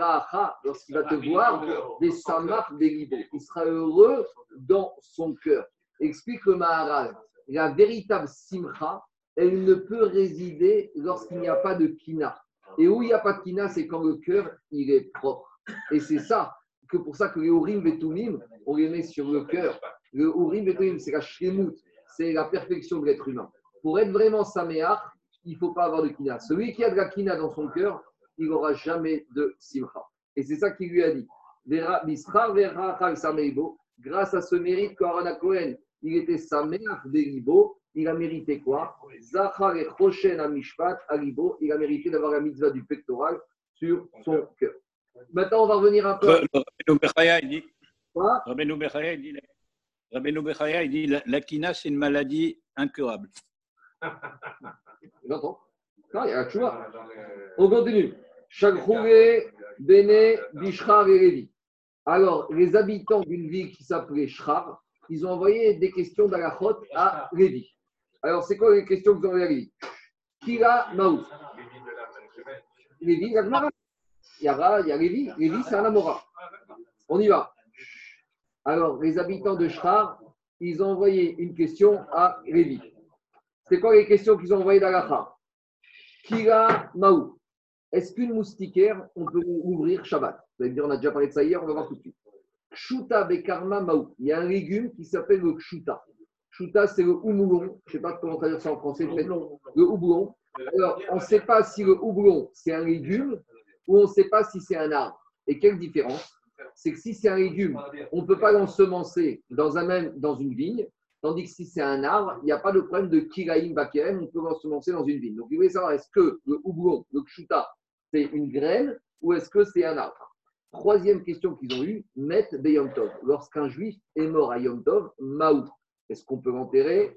lorsqu'il va te voir, des Samach, des Libo. Il sera heureux dans son cœur. Explique le Maharal. La véritable Simcha, elle ne peut résider lorsqu'il n'y a pas de kina. Et où il n'y a pas de kina, c'est quand le cœur, il est propre. Et c'est ça, que pour ça que les Urim Vetumim, on les met sur le cœur. Le Urim Vetumim, c'est la shlemut, c'est la perfection de l'être humain. Pour être vraiment saméach, il ne faut pas avoir de kina. Celui qui a de la kina dans son cœur, il n'aura jamais de simcha. Et c'est ça qu'il lui a dit. Grâce à ce mérite qu'Aaron Cohen, il était saméach deribo, il a mérité quoi? Zachar et Choshen Amishpat Alibo, il a mérité d'avoir la mitzvah du pectoral sur son cœur. Maintenant, on va revenir un peu. Rabbeinu Bechaya, il dit Quoi? Rabbeinu Bechaya, il dit, Rabbeinu Bechaya, il dit la, la quina, c'est une maladie incurable. J'entends. Non, il y a la tchouva. On continue. Chagroué, Bene, Bishrar et Lévi. Alors, les habitants d'une ville qui s'appelait Shrar, ils ont envoyé des questions d'Alachot à Lévi. Alors, c'est quoi les questions qu'ils ont envoyées à Lévi Kira Maou. Lévi, la Gemara. Il y a, Lévi. Lévi, c'est un Amora. On y va. Alors, les habitants de Shrar, ils ont envoyé une question à Lévi. C'est quoi les questions qu'ils ont envoyées d'Alacha Kira Maou. Est-ce qu'une moustiquaire, on peut ouvrir Shabbat? Vous allez me dire, on a déjà parlé de ça hier, on va voir tout de suite. Kshuta Bekarma Maou. Il y a un légume qui s'appelle le Kshuta. Kshuta, c'est le houblon. Je ne sais pas comment traduire ça en français. peut-être Le houblon. Alors, on ne sait pas si le houblon, c'est un légume ou on ne sait pas si c'est un arbre. Et quelle différence? C'est que si c'est un légume, on ne peut pas l'ensemencer dans, un même, dans une vigne, tandis que si c'est un arbre, il n'y a pas de problème de kiraïm bakem, on peut l'ensemencer dans une vigne. Donc, vous voulez savoir, est-ce que le houblon, le kshuta, c'est une graine ou est-ce que c'est un arbre? Troisième question qu'ils ont eue, Met de Yom Tov. Lorsqu'un juif est mort à Yom Tov, Maou, est-ce qu'on peut l'enterrer?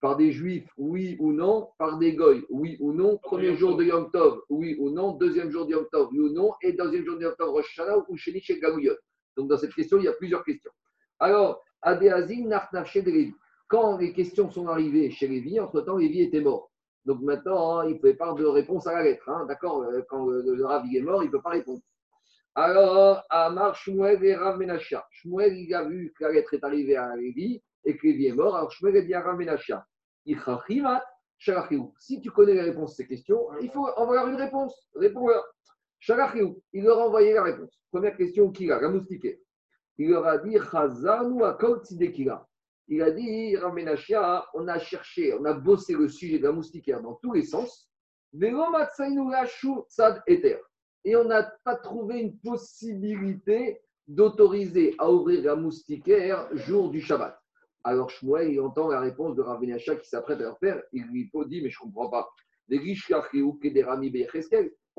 Par des juifs, oui ou non Par des goy, oui ou non Premier jour de Yom Tov, oui ou non Deuxième jour de Yom Tov, oui ou non Et deuxième jour de Yom Tov, Rosh Hashanah ou Sheni chez Gamouyot Donc dans cette question, il y a plusieurs questions. Alors, de Lévi. Quand les questions sont arrivées chez Lévi, entre-temps, Lévi était mort. Donc maintenant, hein, il ne pouvait pas de réponse à la lettre. hein, D'accord Euh, Quand le, le Rav est mort, il ne peut pas répondre. Alors, Amar Shmuel et Rav Menasha. Shmuel, il a vu que la lettre est arrivée à Lévi et que Lévi est mort. Alors, Shmuel a dit à Rav Menasha. Si tu connais les réponses à ces questions, il faut envoyer une réponse. Réponds-leur. Shalachiou. Il leur a envoyé la réponse. Première question qui a La. Il leur a dit Chazanu Akol Tzidekila. Il a dit Rav Menasha, on a cherché, on a bossé le sujet de la moustiquaire dans tous les sens. Et on n'a pas trouvé une possibilité d'autoriser à ouvrir la moustiquaire jour du Shabbat. Alors Shmuel, il entend la réponse de Rav Benacha qui s'apprête à leur faire. Il lui dit, mais je ne comprends pas.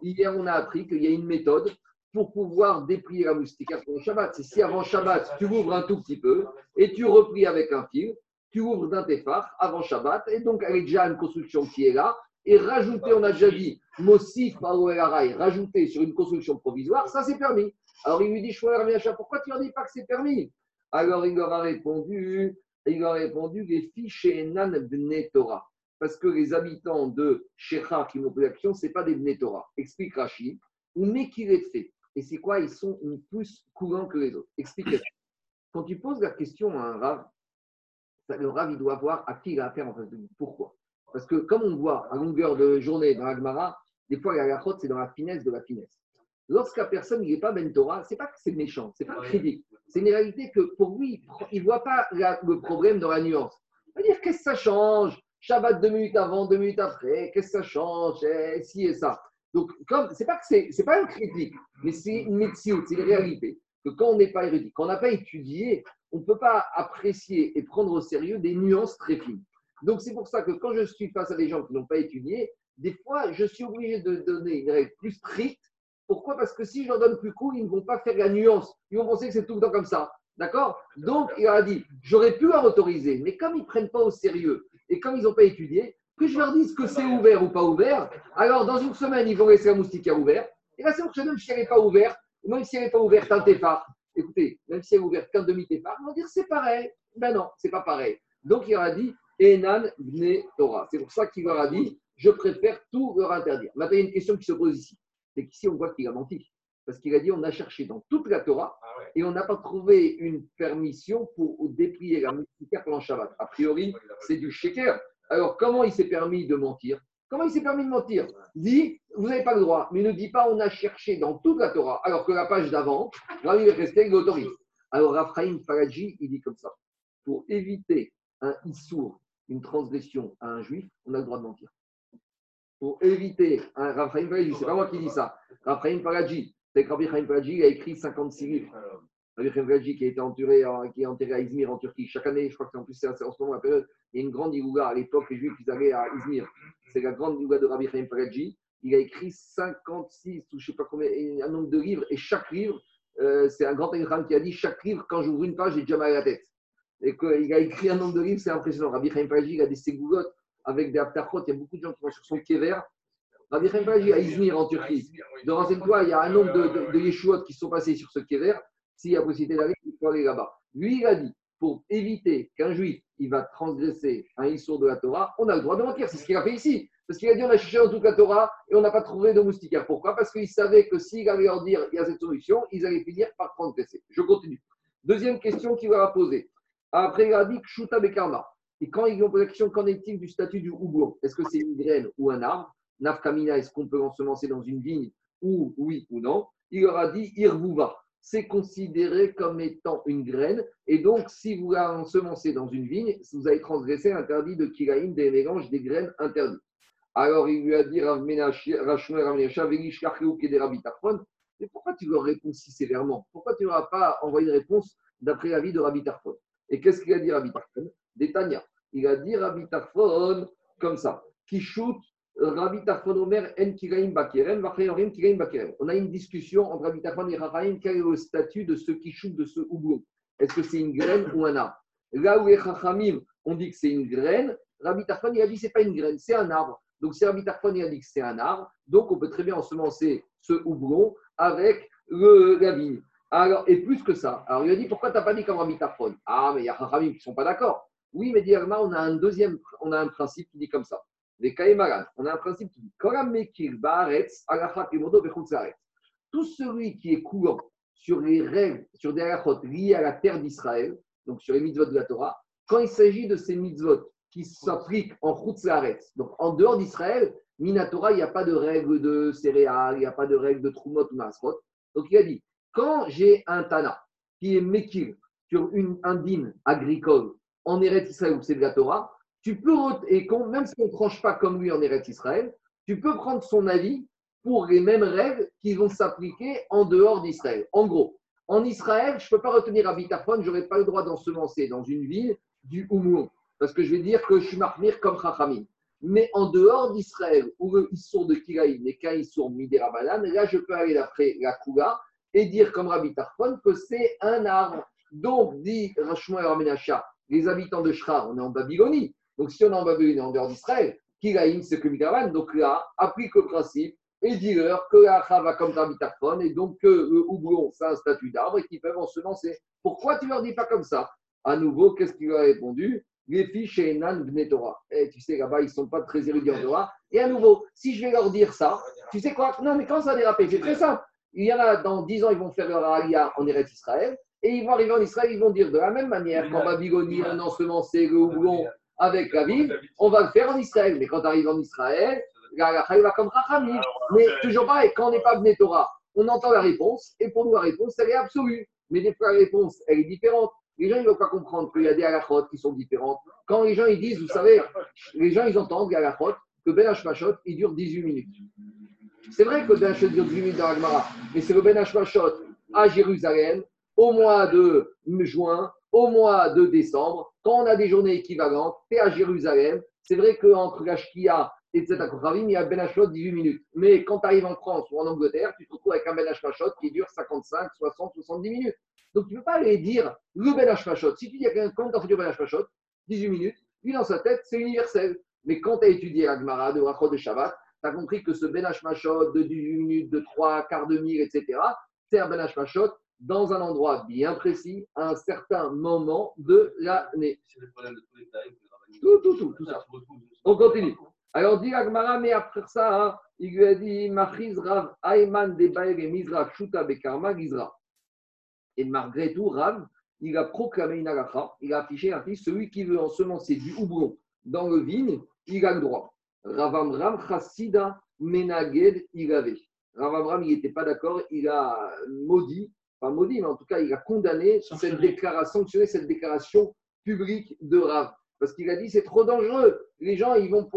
Hier, on a appris qu'il y a une méthode pour pouvoir déplier la moustiquaire pour Shabbat. C'est si avant Shabbat, tu ouvres un tout petit peu et tu replies avec un fil, tu ouvres d'un téphare avant Shabbat, et donc avec déjà une construction qui est là, et rajouter, on a déjà dit, Mossif Maroelarai, rajouter sur une construction provisoire, ça c'est permis. Alors il lui dit, Shmuel Ramiacha, pourquoi tu leur dis pas que c'est permis? Alors il leur a répondu, il leur a répondu, les fiches Nan Bne Torah. Parce que les habitants de Shecha qui m'ont posé la question, ce pas des Bne Torah. Explique Rachid, ou les fait. Et c'est quoi Ils sont plus courants que les autres? Explique. Quand tu poses la question à un rave, le rave, il doit voir à qui il a affaire en face de lui. Pourquoi Parce que comme on voit à longueur de journée dans l'Agmara, des fois, la lachote, c'est dans la finesse de la finesse. Lorsqu'à personne, il n'est pas Ben Torah, c'est pas que c'est méchant, c'est pas critique. C'est une réalité que pour lui, il ne voit pas la- le problème dans la nuance. Il va dire qu'est-ce que ça change? Shabbat deux minutes avant, deux minutes après, qu'est-ce que ça change? Eh, Si et ça. Donc, comme c'est pas c'est, c'est pas une critique, mais c'est une médecine, c'est une réalité. Que quand on n'est pas érudit, quand on n'a pas étudié, on ne peut pas apprécier et prendre au sérieux des nuances très fines. Donc, c'est pour ça que quand je suis face à des gens qui n'ont pas étudié, des fois, je suis obligé de donner une règle plus stricte. Pourquoi? Parce que si je leur donne plus court, ils ne vont pas faire la nuance. Ils vont penser que c'est tout le temps comme ça. D'accord? Donc, il a dit, j'aurais pu leur autoriser, mais comme ils ne prennent pas au sérieux et comme ils n'ont pas étudié, que je leur dise que c'est ouvert ou pas ouvert, alors dans une semaine, ils vont laisser la moustiquaire ouverte. Et la semaine prochaine, même si elle n'est pas ouverte, même si elle n'est pas ouverte un téphare, écoutez, même si elle est ouverte qu'un demi-téphare, ils vont dire c'est pareil. Ben non, c'est pas pareil. Donc, il leur a dit, Enan Bne Torah. C'est pour ça qu'il leur a dit, je préfère tout leur interdire. Maintenant, il y a une question qui se pose ici. C'est qu'ici, on voit qu'il a menti. Parce qu'il a dit, on a cherché dans toute la Torah et on n'a pas trouvé une permission pour déplier la moustiquaire pendant Shabbat. A priori, c'est du shaker. Alors, comment il s'est permis de mentir? Comment il s'est permis de mentir? Dit, vous n'avez pas le droit, mais ne dit pas, on a cherché dans toute la Torah, alors que la page d'avant, Rabbi Rester l'autorise. Alors, Raphaïm Faradji, il dit comme ça pour éviter un issour, une transgression à un juif, on a le droit de mentir. Pour éviter un Raphaïm Faradji, c'est pas moi qui dis ça. Raphaïm Faradji, c'est que Rabbi Chaim Faradji a écrit 56 livres. Rabbi Chaim qui a été enterré, en- qui est enterré à Izmir en Turquie. Chaque année, je crois que c'est en plus c'est en ce moment la période, il y a une grande Ilouga à l'époque, les juifs ils allaient à Izmir. C'est la grande Ilouga de Rabbi Chaim. Il a écrit 56 ou je ne sais pas combien, un nombre de livres, et chaque livre euh, c'est un grand télégramme qui a dit chaque livre, quand j'ouvre une page, j'ai déjà mal à la tête. Et qu'il a écrit un nombre de livres, c'est impressionnant. Rabbi Chaim il a des ségoulottes avec des aptachot. Il y a beaucoup de gens qui vont sur son kéver. Rabbi Chaim à Izmir, en Turquie. De renseigne-toi, il y a un nombre de, de, de qui sont passés sur ce kéver. S'il y a possibilité d'aller, il faut aller là-bas. Lui, il a dit pour éviter qu'un juif il va transgresser un issour de la Torah, on a le droit de mentir. C'est ce qu'il a fait ici. Parce qu'il a dit on a cherché dans toute la Torah et on n'a pas trouvé de moustiquaire. Pourquoi? Parce qu'il savait que s'il allait leur dire il y a cette solution, ils allaient finir par transgresser. Je continue. Deuxième question qu'il va poser. Après, il a dit Kshuta Bekarma. Et quand ils ont posé la question qu'en est-il du statut du houblon Est-ce que c'est une graine ou un arbre? Nafkamina, est-ce qu'on peut ensemencer dans une vigne ou oui ou non? Il leur a dit Irvouva c'est considéré comme étant une graine. Et donc, si vous la ensemencez dans une vigne, vous avez transgressé l'interdit de Kiraïm, des mélanges des graines interdites. Alors, il lui a dit mais pourquoi tu leur réponds si sévèrement? Pourquoi tu n'auras pas envoyé une réponse d'après l'avis de Rabbi Tarfon Et qu'est-ce qu'il a dit Rabbi Tarfon Détania. Il a dit Rabbi Tarfon comme ça qui shoot Rabbi Tarfon Omer en Kiraim Bakirem, Vachayorim Kiraim Bakirem. On a une discussion entre Rabbi Tarfon et Rachaim, quel est le statut de ce shoot de ce houblon? Est-ce que c'est une graine ou un arbre? Là où les Chachamim on dit que c'est une graine, Rabbi Tarfon il a dit que ce n'est pas une graine, c'est un arbre. Donc si Rabbi Tarfon il a dit que c'est un arbre, donc on peut très bien ensemencer ce houblon avec le, la vigne. Alors, et plus que ça, alors il a dit pourquoi tu n'as pas dit comme Rabbi Tarfon Ah, mais il y a Chachamim qui ne sont pas d'accord. Oui, mais Diagma, on a un deuxième, on a un principe qui dit comme ça. Les Kaïmaran, on a un principe qui dit Tout celui qui est courant sur les règles, sur des halachot liées à la terre d'Israël, donc sur les mitzvot de la Torah, quand il s'agit de ces mitzvot qui s'appliquent en Chutzaretz, donc en dehors d'Israël, Minatora, il n'y a pas de règles de céréales, il n'y a pas de règles de Trumot ou Masrot. Donc il a dit quand j'ai un Tana qui est Mekir sur une, un din agricole en Eretz Israël où c'est de la Torah, tu peux, et même si on ne tranche pas comme lui en Eretz Israël, tu peux prendre son avis pour les mêmes règles qui vont s'appliquer en dehors d'Israël. En gros, en Israël, je ne peux pas retenir à Bitafon, je n'aurai pas le droit d'ensemencer dans une ville du Oumoun, parce que je vais dire que je suis marmire comme Chachamim. Mais en dehors d'Israël, où ils sont de Kiraïm, mais quand ils sont Midirabanan, là, je peux aller d'après la Kouga et dire comme Rabbi Tarfon que c'est un arbre. Donc, dit Rachmoy Ramenacha, les habitants de Shra, on est en Babylonie. Donc, si on est en Babylone en dehors d'Israël, Kiraïm, c'est que Midavan. Donc là, applique le principe et dis-leur que la va comme Tarbitarphone et donc que le houblon, c'est un statut d'arbre et qu'ils peuvent en semencer. Pourquoi tu leur dis pas comme ça? À nouveau, qu'est-ce qu'il a répondu? Les filles chez Enan Torah. Et tu sais, là-bas, ils ne sont pas très érudits en Torah. Et à nouveau, si je vais leur dire ça, tu sais quoi? Non, mais quand ça a dérapé, c'est très simple. Il y en a, dans 10 ans, ils vont faire leur alia en Eretz Israël. Et ils vont arriver en Israël, ils vont dire de la même manière qu'en Babylonie, on ensemencé le houblon avec la ville, on va le faire en Israël. Mais quand tu arrives en Israël, la va comme Rachamim. Mais toujours pareil, quand on n'est pas Bnei Torah, on entend la réponse, et pour nous, la réponse, elle est absolue. Mais des fois, la réponse, elle est différente. Les gens, ils ne vont pas comprendre qu'il y a des halachot qui sont différentes. Quand les gens, ils disent, vous savez, les gens, ils entendent les que Ben Hashmashot, il dure 18 minutes. C'est vrai que Ben Hashmashot dure 18 minutes dans la mais c'est le Ben Hashmashot à Jérusalem, au mois de juin, au mois de décembre, quand on a des journées équivalentes, tu es à Jérusalem. C'est vrai qu'entre la Shkia et Tzedakot il y a Ben Hashmashot 18 minutes. Mais quand tu arrives en France ou en Angleterre, tu te retrouves avec un Ben Hashmashot qui dure 55, 60, 70 minutes. Donc, tu ne peux pas aller dire le Ben Hashmashot. Si tu dis à quelqu'un, quand tu as Ben Hashmashot, 18 minutes, lui, dans sa tête, c'est universel. Mais quand tu as étudié Agmara de Rachot de Shabbat, tu as compris que ce Ben Hashmashot de 18 minutes, de 3 quarts de etc., c'est un Ben Hashmashot dans un endroit bien précis, à un certain moment de l'année. Tout, tout, tout, tout ça. On continue. Alors, dit Agmara, mais après ça, hein, il lui a dit Machiz Rav Ayman de et Mizra Shuta Bekarma Gizra. Et malgré tout, Rav, il a proclamé une halakha, il a affiché un fils, celui qui veut ensemencer du houblon dans le vigne, il a le droit. Ravamram Chassida Menaged Igave. Ravamram, il n'était pas d'accord, il a maudit, pas maudit, mais en tout cas, il a condamné cette déclaration, sanctionné cette déclaration publique de Rav. Parce qu'il a dit c'est trop dangereux. Les gens ils vont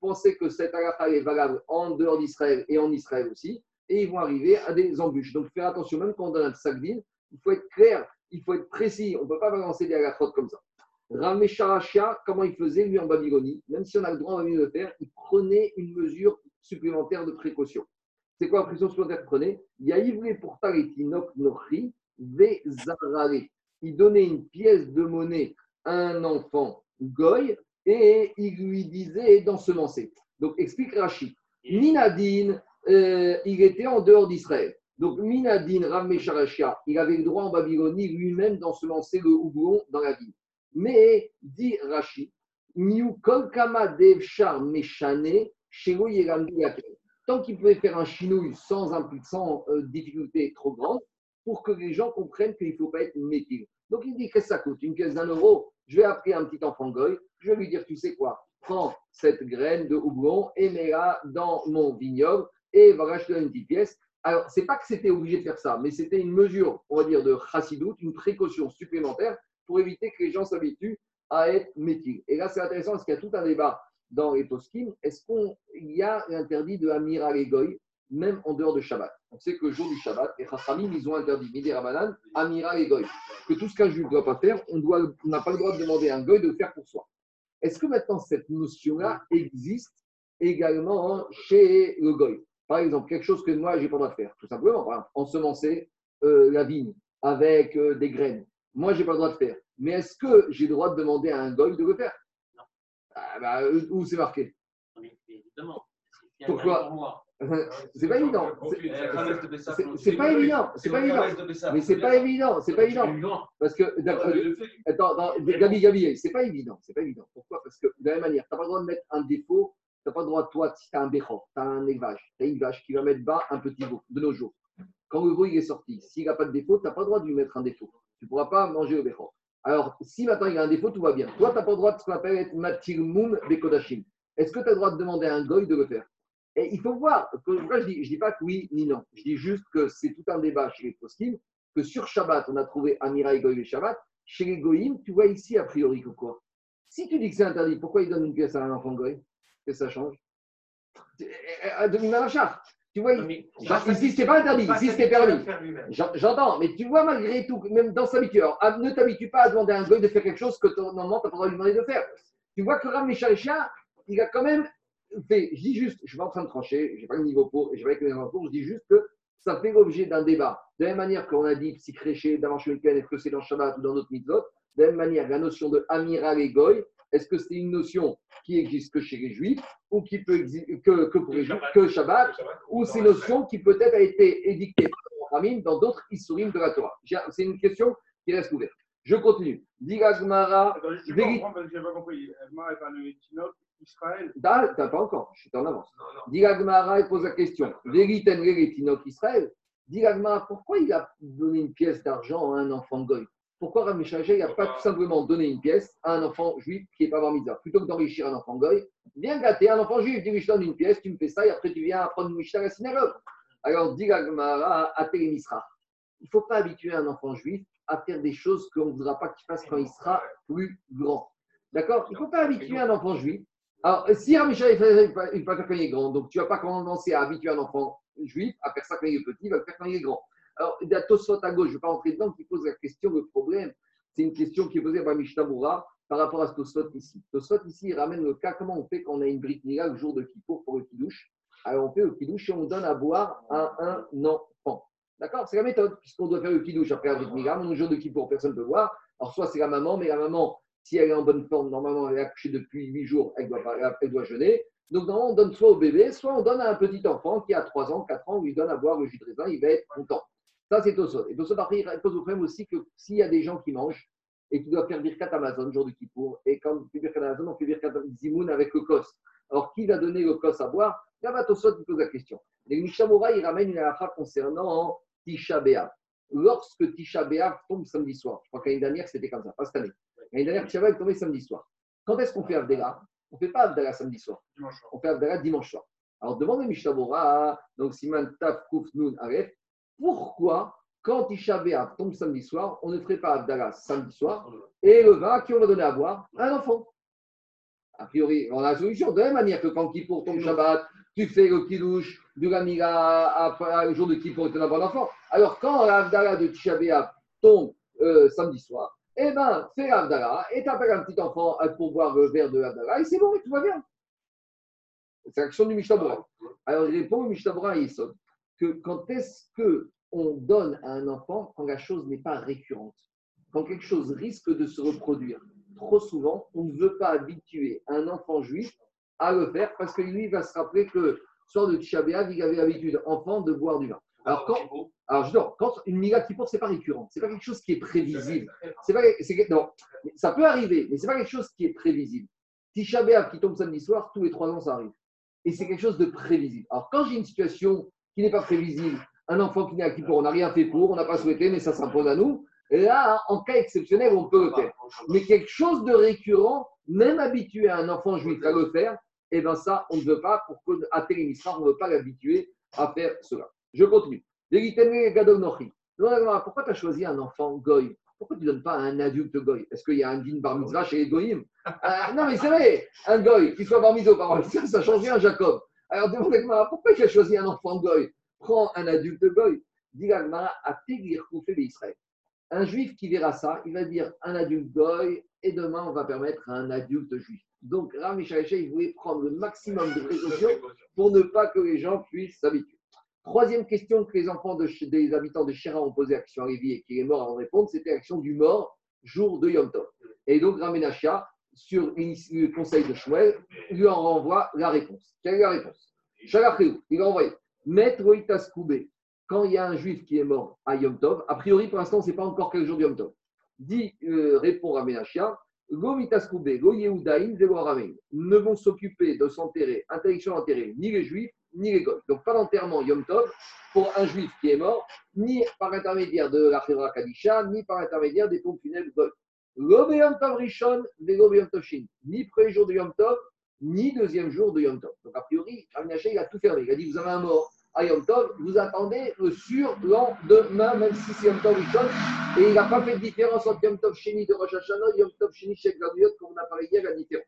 penser que cette halakha est valable en dehors d'Israël et en Israël aussi, et ils vont arriver à des embûches. Donc, faire attention, même quand on donne un sac il faut être clair, il faut être précis. On ne peut pas balancer des halachot comme ça. Ramesharachia, comment il faisait, lui, en Babylonie, même si on a le droit de le faire, il prenait une mesure supplémentaire de précaution. C'est quoi la pression supplémentaire Prenez. Yaïvle pour Taletinok Nochri, Vezarare. Il donnait une pièce de monnaie à un enfant goy et il lui disait d'ensemencer. Donc, explique Rachid. Minadine, euh, il était en dehors d'Israël. Donc, Minadine Ramesharashia, il avait le droit en Babylonie lui-même d'ensemencer le houblon dans la ville. Mais, dit Rachid, Miu Kolkama Devshar Meshane, Shelo Yeramdi Yakel. Tant qu'il pouvait faire un chinouille sans, sans euh, difficulté trop grande, pour que les gens comprennent qu'il ne faut pas être métier. Donc il dit qu'est-ce que ça coûte Une pièce d'un euro. Je vais appeler un petit enfant goy, je vais lui dire tu sais quoi Prends cette graine de houblon et mets-la dans mon vignoble et voilà, je te donne une petite pièce. Alors, c'est pas que c'était obligé de faire ça, mais c'était une mesure, on va dire, de chassidoute, une précaution supplémentaire pour éviter que les gens s'habituent à être métiers. Et là, c'est intéressant parce qu'il y a tout un débat dans les poskim. Est-ce qu'il y a l'interdit de Amira et Goy, même en dehors de Shabbat? On sait que le jour du Shabbat, les Chachamim, ils ont interdit, Midi Rabanan, Amira Goy. Que tout ce qu'un juif ne doit pas faire, on n'a pas le droit de demander à un Goy de le faire pour soi. Est-ce que maintenant cette notion-là existe également chez le Goy? Par exemple, quelque chose que moi, je n'ai pas le droit de faire, tout simplement. Par exemple, ensemencer euh, la vigne avec euh, des graines. Moi, je n'ai pas le droit de faire. Mais est-ce que j'ai le droit de demander à un Goy de le faire? Ah, bah, euh, Où c'est marqué évidemment. Pourquoi. C'est pas évident. C'est- c'est- pas évident. C'est pas évident. Mais c'est pas évident. C'est pas évident. Parce que, Attends, Gabi, Gabi, c'est pas évident, c'est pas évident. Pourquoi? Parce que de la même manière, tu n'as pas le droit de mettre un défaut, tu n'as pas le droit, toi, si tu as un béchor, tu as un élevage, tu as une vache qui va mettre bas un petit veau de nos jours. Quand le veau il est sorti, s'il n'a pas de défaut, tu n'as pas le droit de lui mettre un défaut. Tu ne pourras pas manger le béchor. Alors, si maintenant il a un défaut, tout va bien. Toi, tu n'as pas le droit de ce qu'on appelle être matir moum bekodashim. Est-ce que tu as le droit de demander à un goy de le faire? Et il faut voir. Je dis, je dis pas que oui ni non. Je dis juste que c'est tout un débat chez les poskim, que sur Shabbat, on a trouvé Amira et Goy le Shabbat. Chez les Goïm, tu vois ici, a priori, que quoi? Si tu dis que c'est interdit, pourquoi il donne une pièce à un enfant Goy? Que ça change? À demi-malachar. Tu vois, Mais- bah, ici, c'était pas interdit, ici, c'était permis. J'en- J'entends, mais tu vois, malgré tout, même dans alors, ah, ne t'habitue pas à demander à un goy de faire quelque chose que ton normalement, tu n'as pas le droit de lui demander de faire. Tu vois que Ram Mishaléchia, il a quand même fait, je dis juste, je ne suis pas en train de trancher, je n'ai pas le niveau pour, je vais avec le niveau pour, je dis juste que ça fait l'objet d'un débat. De la même manière qu'on a dit psychréché, d'avant est-ce que c'est dans Shabbat ou dans notre mitzvot, de la même manière, la notion de Amiral et Goy, est-ce que c'est une notion qui existe que chez les Juifs, ou qui peut exister que, que pour les Juifs, que Shabbat, ou c'est une notion qui peut-être a été édictée par Ramim dans d'autres Issourim de la Torah? C'est une question qui reste ouverte. Je continue. Digagmara, Attends, je n'ai pas compris. Est un Israël. T'as pas encore, je suis en avance. Digagmara, il pose la question. Vériten Tinok Israël? Digagmara, pourquoi il a donné une pièce d'argent à un enfant goy? Pourquoi Rami il n'a pas tout simplement donné une pièce à un enfant juif qui n'est pas mitzvah? Plutôt que d'enrichir un enfant goy, viens gâter un enfant juif. Dis-lui, je donne une pièce, tu me fais ça et après tu viens apprendre une Mishnah à la synagogue. Alors, Digagmara, à Télémisra. Il ne faut pas habituer un enfant juif à faire des choses qu'on ne voudra pas qu'il fasse quand il sera plus grand. D'accord? Il ne faut pas habituer un enfant juif. Alors, si il fait il fait pas faire quand il est grand, donc tu ne vas pas commencer à habituer un enfant juif à faire ça quand il est petit, il va le faire quand il est grand. Alors, Tosfot à gauche, je ne vais pas rentrer dedans, qui pose la question, le problème, c'est une question qui est posée par Mishtabura par rapport à ce Tosfot ici. Tosfot ici, il ramène le cas, comment on fait quand on a une brique Mila le jour de Kippour pour le Kiddush? Alors, on fait le Kiddush et on donne à boire à un enfant. D'accord? C'est la méthode, puisqu'on doit faire le Kiddush après la brique Mila, le jour de Kippour, personne ne peut voir. Alors, soit c'est la maman, mais la maman, si elle est en bonne forme, normalement, elle est accouchée depuis 8 jours, elle doit, elle doit jeûner. Donc, normalement, on donne soit au bébé, soit on donne à un petit enfant qui a 3 ans, 4 ans, on lui donne à boire le jus de raisin, il va être content. Ça, c'est Tosot. Et Tosot, après, il pose le problème aussi que s'il y a des gens qui mangent et qui doivent faire Birkat Amazon, jour du Kippour, et quand on fait Birkat Amazon, on fait Birkat Zimoun avec le Kos. Alors, qui va donner le Kos à boire? Là-bas, Tosot, il pose la question. Et Mishamora, il ramène une halakha concernant Tisha B'Av. Lorsque Tisha B'Av tombe samedi soir, je crois qu'année dernière, c'était comme ça, pas cette année. L'année dernière, Tisha B'Av est tombé samedi soir. Quand est-ce qu'on fait Avdela On ne fait pas Avdela samedi soir. On fait Avdala dimanche soir. Alors demandez Mishabora, donc Siman Taf Kouf Nun Aref, pourquoi quand Tisha B'Av tombe samedi soir, on ne ferait pas Avdala samedi soir et le vin qui on va donner à boire à un enfant? A priori, on a la solution. De la même manière que quand Kippour tombe Shabbat, tu fais le kidouche du Gamira après le jour de Kippour et tu n'as l'enfant. Alors quand l'Avdala de Tisha B'Av tombe euh, samedi soir, eh ben, fais l'Avdala et t'appelles un petit enfant pour boire le verre de l'Avdala et c'est bon, et tout va bien. C'est l'action du Mishnah. Alors, il répond au Mishtabra et Yesod que quand est-ce que on donne à un enfant quand la chose n'est pas récurrente, quand quelque chose risque de se reproduire? Trop souvent, on ne veut pas habituer un enfant juif à le faire parce que lui va se rappeler que soir de Tisha B'Av, il avait l'habitude, enfant, de boire du vin. Alors, quand, alors je quand une Mila Kippour, ce n'est pas récurrent, ce n'est pas quelque chose qui est prévisible. C'est pas, non, ça peut arriver, mais ce n'est pas quelque chose qui est prévisible. Tisha qui tombe samedi soir, tous les trois ans, ça arrive. Et c'est quelque chose de prévisible. Alors, quand j'ai une situation qui n'est pas prévisible, un enfant qui n'est à Kippour, on n'a rien fait pour, on n'a pas souhaité, mais ça s'impose à nous, et là, en cas exceptionnel, on peut le faire. Mais quelque chose de récurrent, même habitué à un enfant juif à le faire, eh bien ça, on ne veut pas, pour qu'à Télémisra, on ne veut pas l'habituer à faire cela. Je continue. Pourquoi tu as choisi un enfant goy? Pourquoi tu ne donnes pas à un adulte goy? Est-ce qu'il y a un din bar mitzvah chez les goyim Ah, Non, mais c'est vrai, un goy, qu'il soit bar mitzvah mitzvah, ça change rien, Jacob. Alors demande-moi, pourquoi tu as choisi un enfant goy? Prends un adulte goy. Dis Gagmara, à Israël. Un juif qui verra ça, il va dire un adulte goy, et demain on va permettre à un adulte juif. Donc Ram il voulait prendre le maximum de précautions pour ne pas que les gens puissent s'habituer. Troisième question que les enfants des habitants de Shira ont posée à Christian Lévy et qui est mort avant de répondre, c'était l'action du mort jour de Yom Tov. Et donc Ramenachia, sur le conseil de Shmuel, lui en renvoie la réponse. Quelle est la réponse? Il a envoyé Maître Oitas Koubé, quand il y a un juif qui est mort à Yom Tov, a priori pour l'instant, on ne sait pas encore quel jour de Yom Tov. Dit, euh, répond Ramenachia, Go mitaskoube, go yehudaim, velo arameim. Ne vont s'occuper de s'enterrer, interdiction d'enterrer, ni les juifs, ni les goths. Donc pas d'enterrement Yom Tov pour un juif qui est mort, ni par intermédiaire de la Chevra Kadisha, ni par intermédiaire des pompes funèbres goths. Lo beyom tov rishon, velo beyom tov shin. Ni premier jour de Yom Tov, ni deuxième jour de Yom Tov. Donc a priori, Ramenaché, il a tout fermé. Il a dit, vous avez un mort à Yom Tov, vous attendez le surlendemain, même si c'est Yom Tov rishon, et il n'a pas fait de différence entre Yom Tov Sheni de Rosh Hashanah et Yom Tov Sheni Shek Gaduyot, comme on a parlé hier, la différence.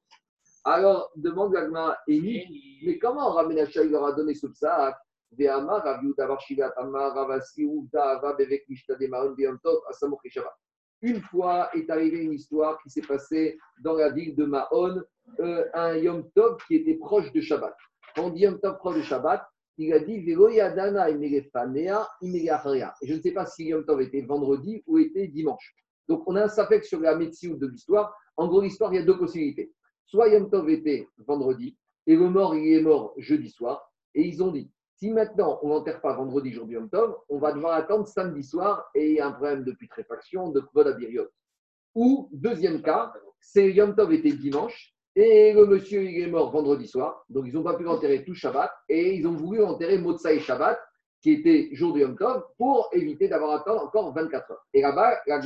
Alors, demande Gagma Eni, mais comment Ramenacha il leur a donné ce psaak? Ve'amar, Rav Yehuda bar Shivat, Amar, Rav Assi, Uvda, Ava, Bevek, Mishta, Demaron, Beyom Tov, Asamoch et Shabbat. Une fois est arrivée une histoire qui s'est passée dans la ville de Mahon, euh, un Yom Tov qui était proche de Shabbat. Quand Yom Tov proche de Shabbat, il a dit Velo Yadana Imerefanea je ne sais pas si Yom Tov était vendredi ou était dimanche. Donc on a un sapek sur la médecine de l'histoire. En gros, l'histoire, il y a deux possibilités. Soit Yom Tov était vendredi et le mort, il est mort jeudi soir. Et ils ont dit si maintenant on n'enterre pas vendredi, jour Yom Tov, on va devoir attendre samedi soir et il y a un problème de putréfaction, de kvod abiriot. Ou, deuxième cas, c'est Yom Tov était dimanche et le monsieur est mort vendredi soir, donc ils n'ont pas pu l'enterrer tout Shabbat et ils ont voulu enterrer Motsai Shabbat, qui était jour de Yom Tov, pour éviter d'avoir à attendre encore 24 heures. Et là-bas, la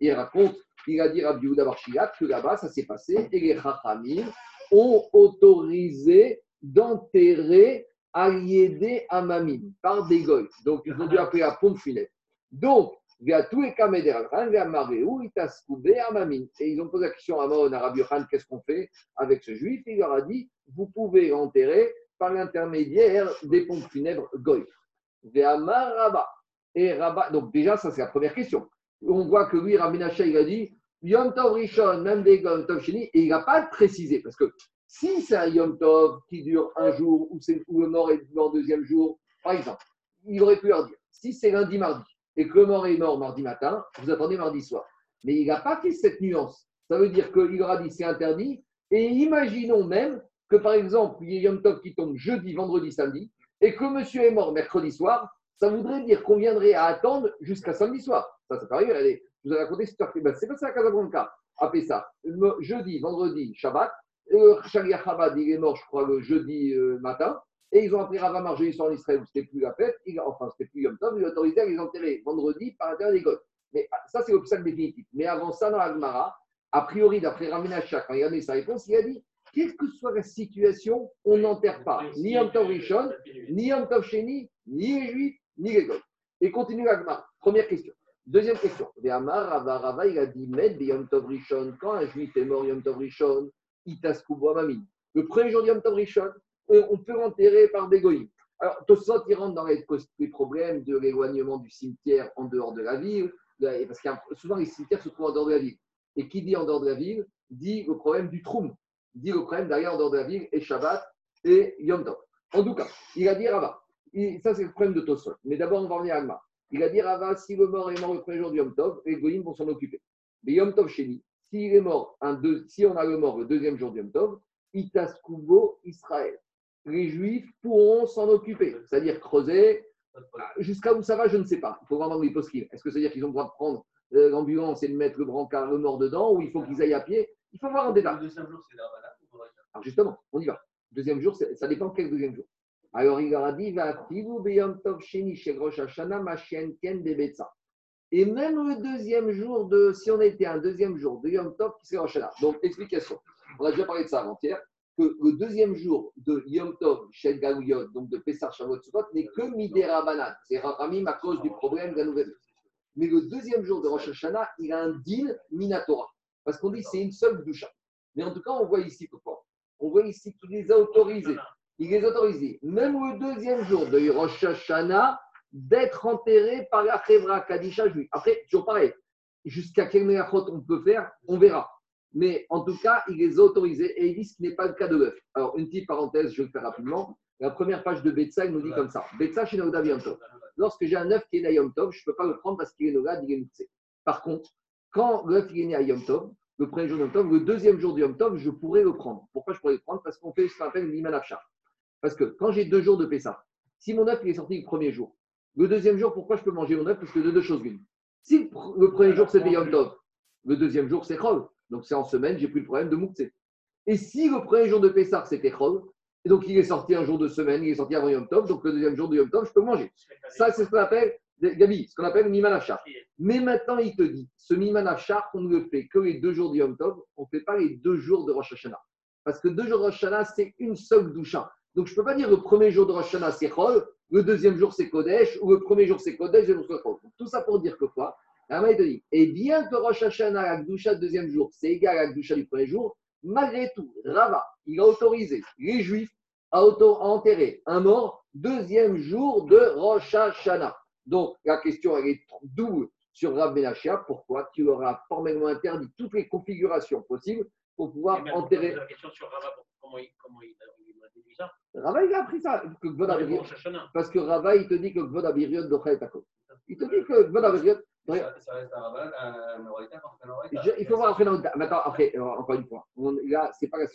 il raconte, il a dit Rabbi Yehuda bar Shilat que là-bas ça s'est passé et les Chachamim ont autorisé d'enterrer Aliédé Amamim par des goy. Donc ils ont dû appeler la pompe funèbre. Donc, il y a tous les caméras, il y a Maréou, il t'a scoubé Amamim. Et ils ont posé la question à Mahon, à Rabbi qu'est-ce qu'on fait avec ce juif? Il leur a dit, vous pouvez l'enterrer par l'intermédiaire des pompes funèbres goy. Rabba. Et Rabba, donc déjà, ça c'est la première question. On voit que lui, Rabbi il a dit, Yom Tov même des et il n'a pas précisé, parce que si c'est un Yom Tov qui dure un jour, ou, le mort est mort deuxième jour, par exemple, il aurait pu leur dire, si c'est lundi, mardi, et que le mort est mort mardi matin, vous attendez mardi soir. Mais il n'a pas fait cette nuance. Ça veut dire qu'il leur a dit c'est interdit, et imaginons même que par exemple, il y ait Yom Tov qui tombe jeudi, vendredi, samedi, et que monsieur est mort mercredi soir, ça voudrait dire qu'on viendrait à attendre jusqu'à samedi soir. Ça, ça peut je vous ai raconté cette histoire. Ben, c'est passé à Casablanca, à. Le Jeudi, vendredi, Shabbat. Euh, Sharia Chabad, il est mort, je crois, le jeudi euh, matin. Et ils ont appris Rava Marjoli sur en Israël où c'était plus la fête. Il- enfin, c'était plus Yom Tov. Ont autorisé à les enterrer vendredi par l'intérieur des Goths. Mais ah, ça, c'est l'obstacle définitif. Mais avant ça, dans l'Agmara, a priori, d'après Raminacha, quand il a donné sa réponse, il a dit quelle que soit la situation, on n'enterre pas ni Yom Tov Rishon, ni Yom Tov Sheni, ni les Juifs, ni les Goths. Et continue l'Agmara. Première question. Deuxième question. Ve'amar Rava Rava, il a dit Med Yom Tov Rishon. Quand un Juif est mort Yom Tov Rishon. Le premier jour de Yom Tov Rishon, on peut l'enterrer par des goïms. Alors, Tosot, il rentre dans les, problèmes de l'éloignement du cimetière en dehors de la ville, parce que souvent les cimetières se trouvent en dehors de la ville. Et qui dit en dehors de la ville, dit le problème du troum, dit le problème d'ailleurs en dehors de la ville, et Shabbat et Yom Tov. En tout cas, il a dit Rava. Ça, c'est le problème de Tosfot. Mais d'abord, on va revenir à Alma. Il a dit Rava, si le mort est mort le premier jour du Yom Tov, les vont s'en occuper. Mais Yom Tov Sheni, s'il est mort, un deux, si on a le mort le deuxième jour du Yom Tov, Itaskubo Israël. Les Juifs pourront s'en occuper, c'est-à-dire creuser. Jusqu'à où ça va, je ne sais pas. Il faut vraiment les poskim. Est-ce que ça veut dire qu'ils ont le droit de prendre euh, l'ambulance et de mettre le brancard, le mort dedans, ou il faut qu'ils aillent à pied? Il faut voir en détail. Le deuxième jour, c'est Alors justement, on y va. Deuxième jour, ça dépend quel deuxième jour. Alors il leur a dit, va tov sheni chez Rosh Hashanah, ma chienne ken bebetza. Et même le deuxième jour de, si on était un deuxième jour de Yom Tov, qui Hashanah. Donc explication. On a déjà parlé de ça avant-hier, que le deuxième jour de Yom Tov, chez Galouyot, donc de Pessar Shavuot Sukkot, n'est que Midera Banane. C'est Rachamim à cause du problème de la nouvelle. Mais le deuxième jour de Rosh Hashanah, il a un deal Minatora. Parce qu'on dit c'est une seule doucha. Mais en tout cas, on voit ici pourquoi. On voit ici qu'il les a autorisés. Il les a autorisés, même le deuxième jour de Rosh Hashanah, d'être enterré par la Chevra Kadisha juive. Après, toujours pareil, jusqu'à quel méachot on peut faire, on verra. Mais en tout cas, il les a autorisés et il dit ce qui n'est pas le cas de l'œuf. Alors, une petite parenthèse, je vais le faire rapidement. La première page de Betsa, il nous dit comme ça Betsa chez Yom Tov. Lorsque j'ai un œuf qui est né à Yom Tov, je ne peux pas le prendre parce qu'il est Nogad, il est. Par contre, quand l'œuf est né à Yom Tov, le premier jour de Yom Tov, le deuxième jour de Yom Tov, je pourrais le prendre. Pourquoi je pourrais le prendre? Parce qu'on fait ce qu'on appelle l'Iman Afshar. Parce que quand j'ai deux jours de Pessah, si mon œuf est sorti le premier jour, le deuxième jour, pourquoi je peux manger mon œuf Parce que de deux choses l'une. Si le pr- le premier jour c'était Yom Tov, le deuxième jour c'est Chol. Donc c'est en semaine, j'ai plus le problème de Mouktsé. Et si le premier jour de Pessah c'était Chol, et donc il est sorti un jour de semaine, il est sorti avant Yom Tov, donc le deuxième jour de Yom Tov, je peux manger. Ça, c'est ce qu'on appelle, Gabi, ce qu'on appelle Miman Afshar. Mais maintenant, il te dit, ce Miman Afshar, on ne le fait que les deux jours de Yom Tov, on ne fait pas les deux jours de Rosh Hashanah. Parce que deux jours de Rosh Hashanah, c'est une seule doucha. Donc, je ne peux pas dire le premier jour de Rosh Hashanah, c'est Chol, le deuxième jour, c'est Kodesh, ou le premier jour, c'est Kodesh, et. Donc, Tout ça pour dire que quoi? Il te dit, et bien que Rosh Hashanah, la du deuxième jour, c'est égal à la doucha du premier jour, malgré tout, Rava, il a autorisé les Juifs à, auto- à enterrer un mort deuxième jour de Rosh Hashanah. Donc, la question, elle est double sur Rav Benachia. Pourquoi Tu leur as formellement interdit toutes les configurations possibles pour pouvoir enterrer. La question sur Rava, comment il, comment il, Rava, il a appris ça. Que parce que Rava, il te dit que Kvod Aviriot docha. Il te dit que Kvod Il faut voir après. dans le- Maintenant, après, euh, encore une fois, on- là, c'est pas la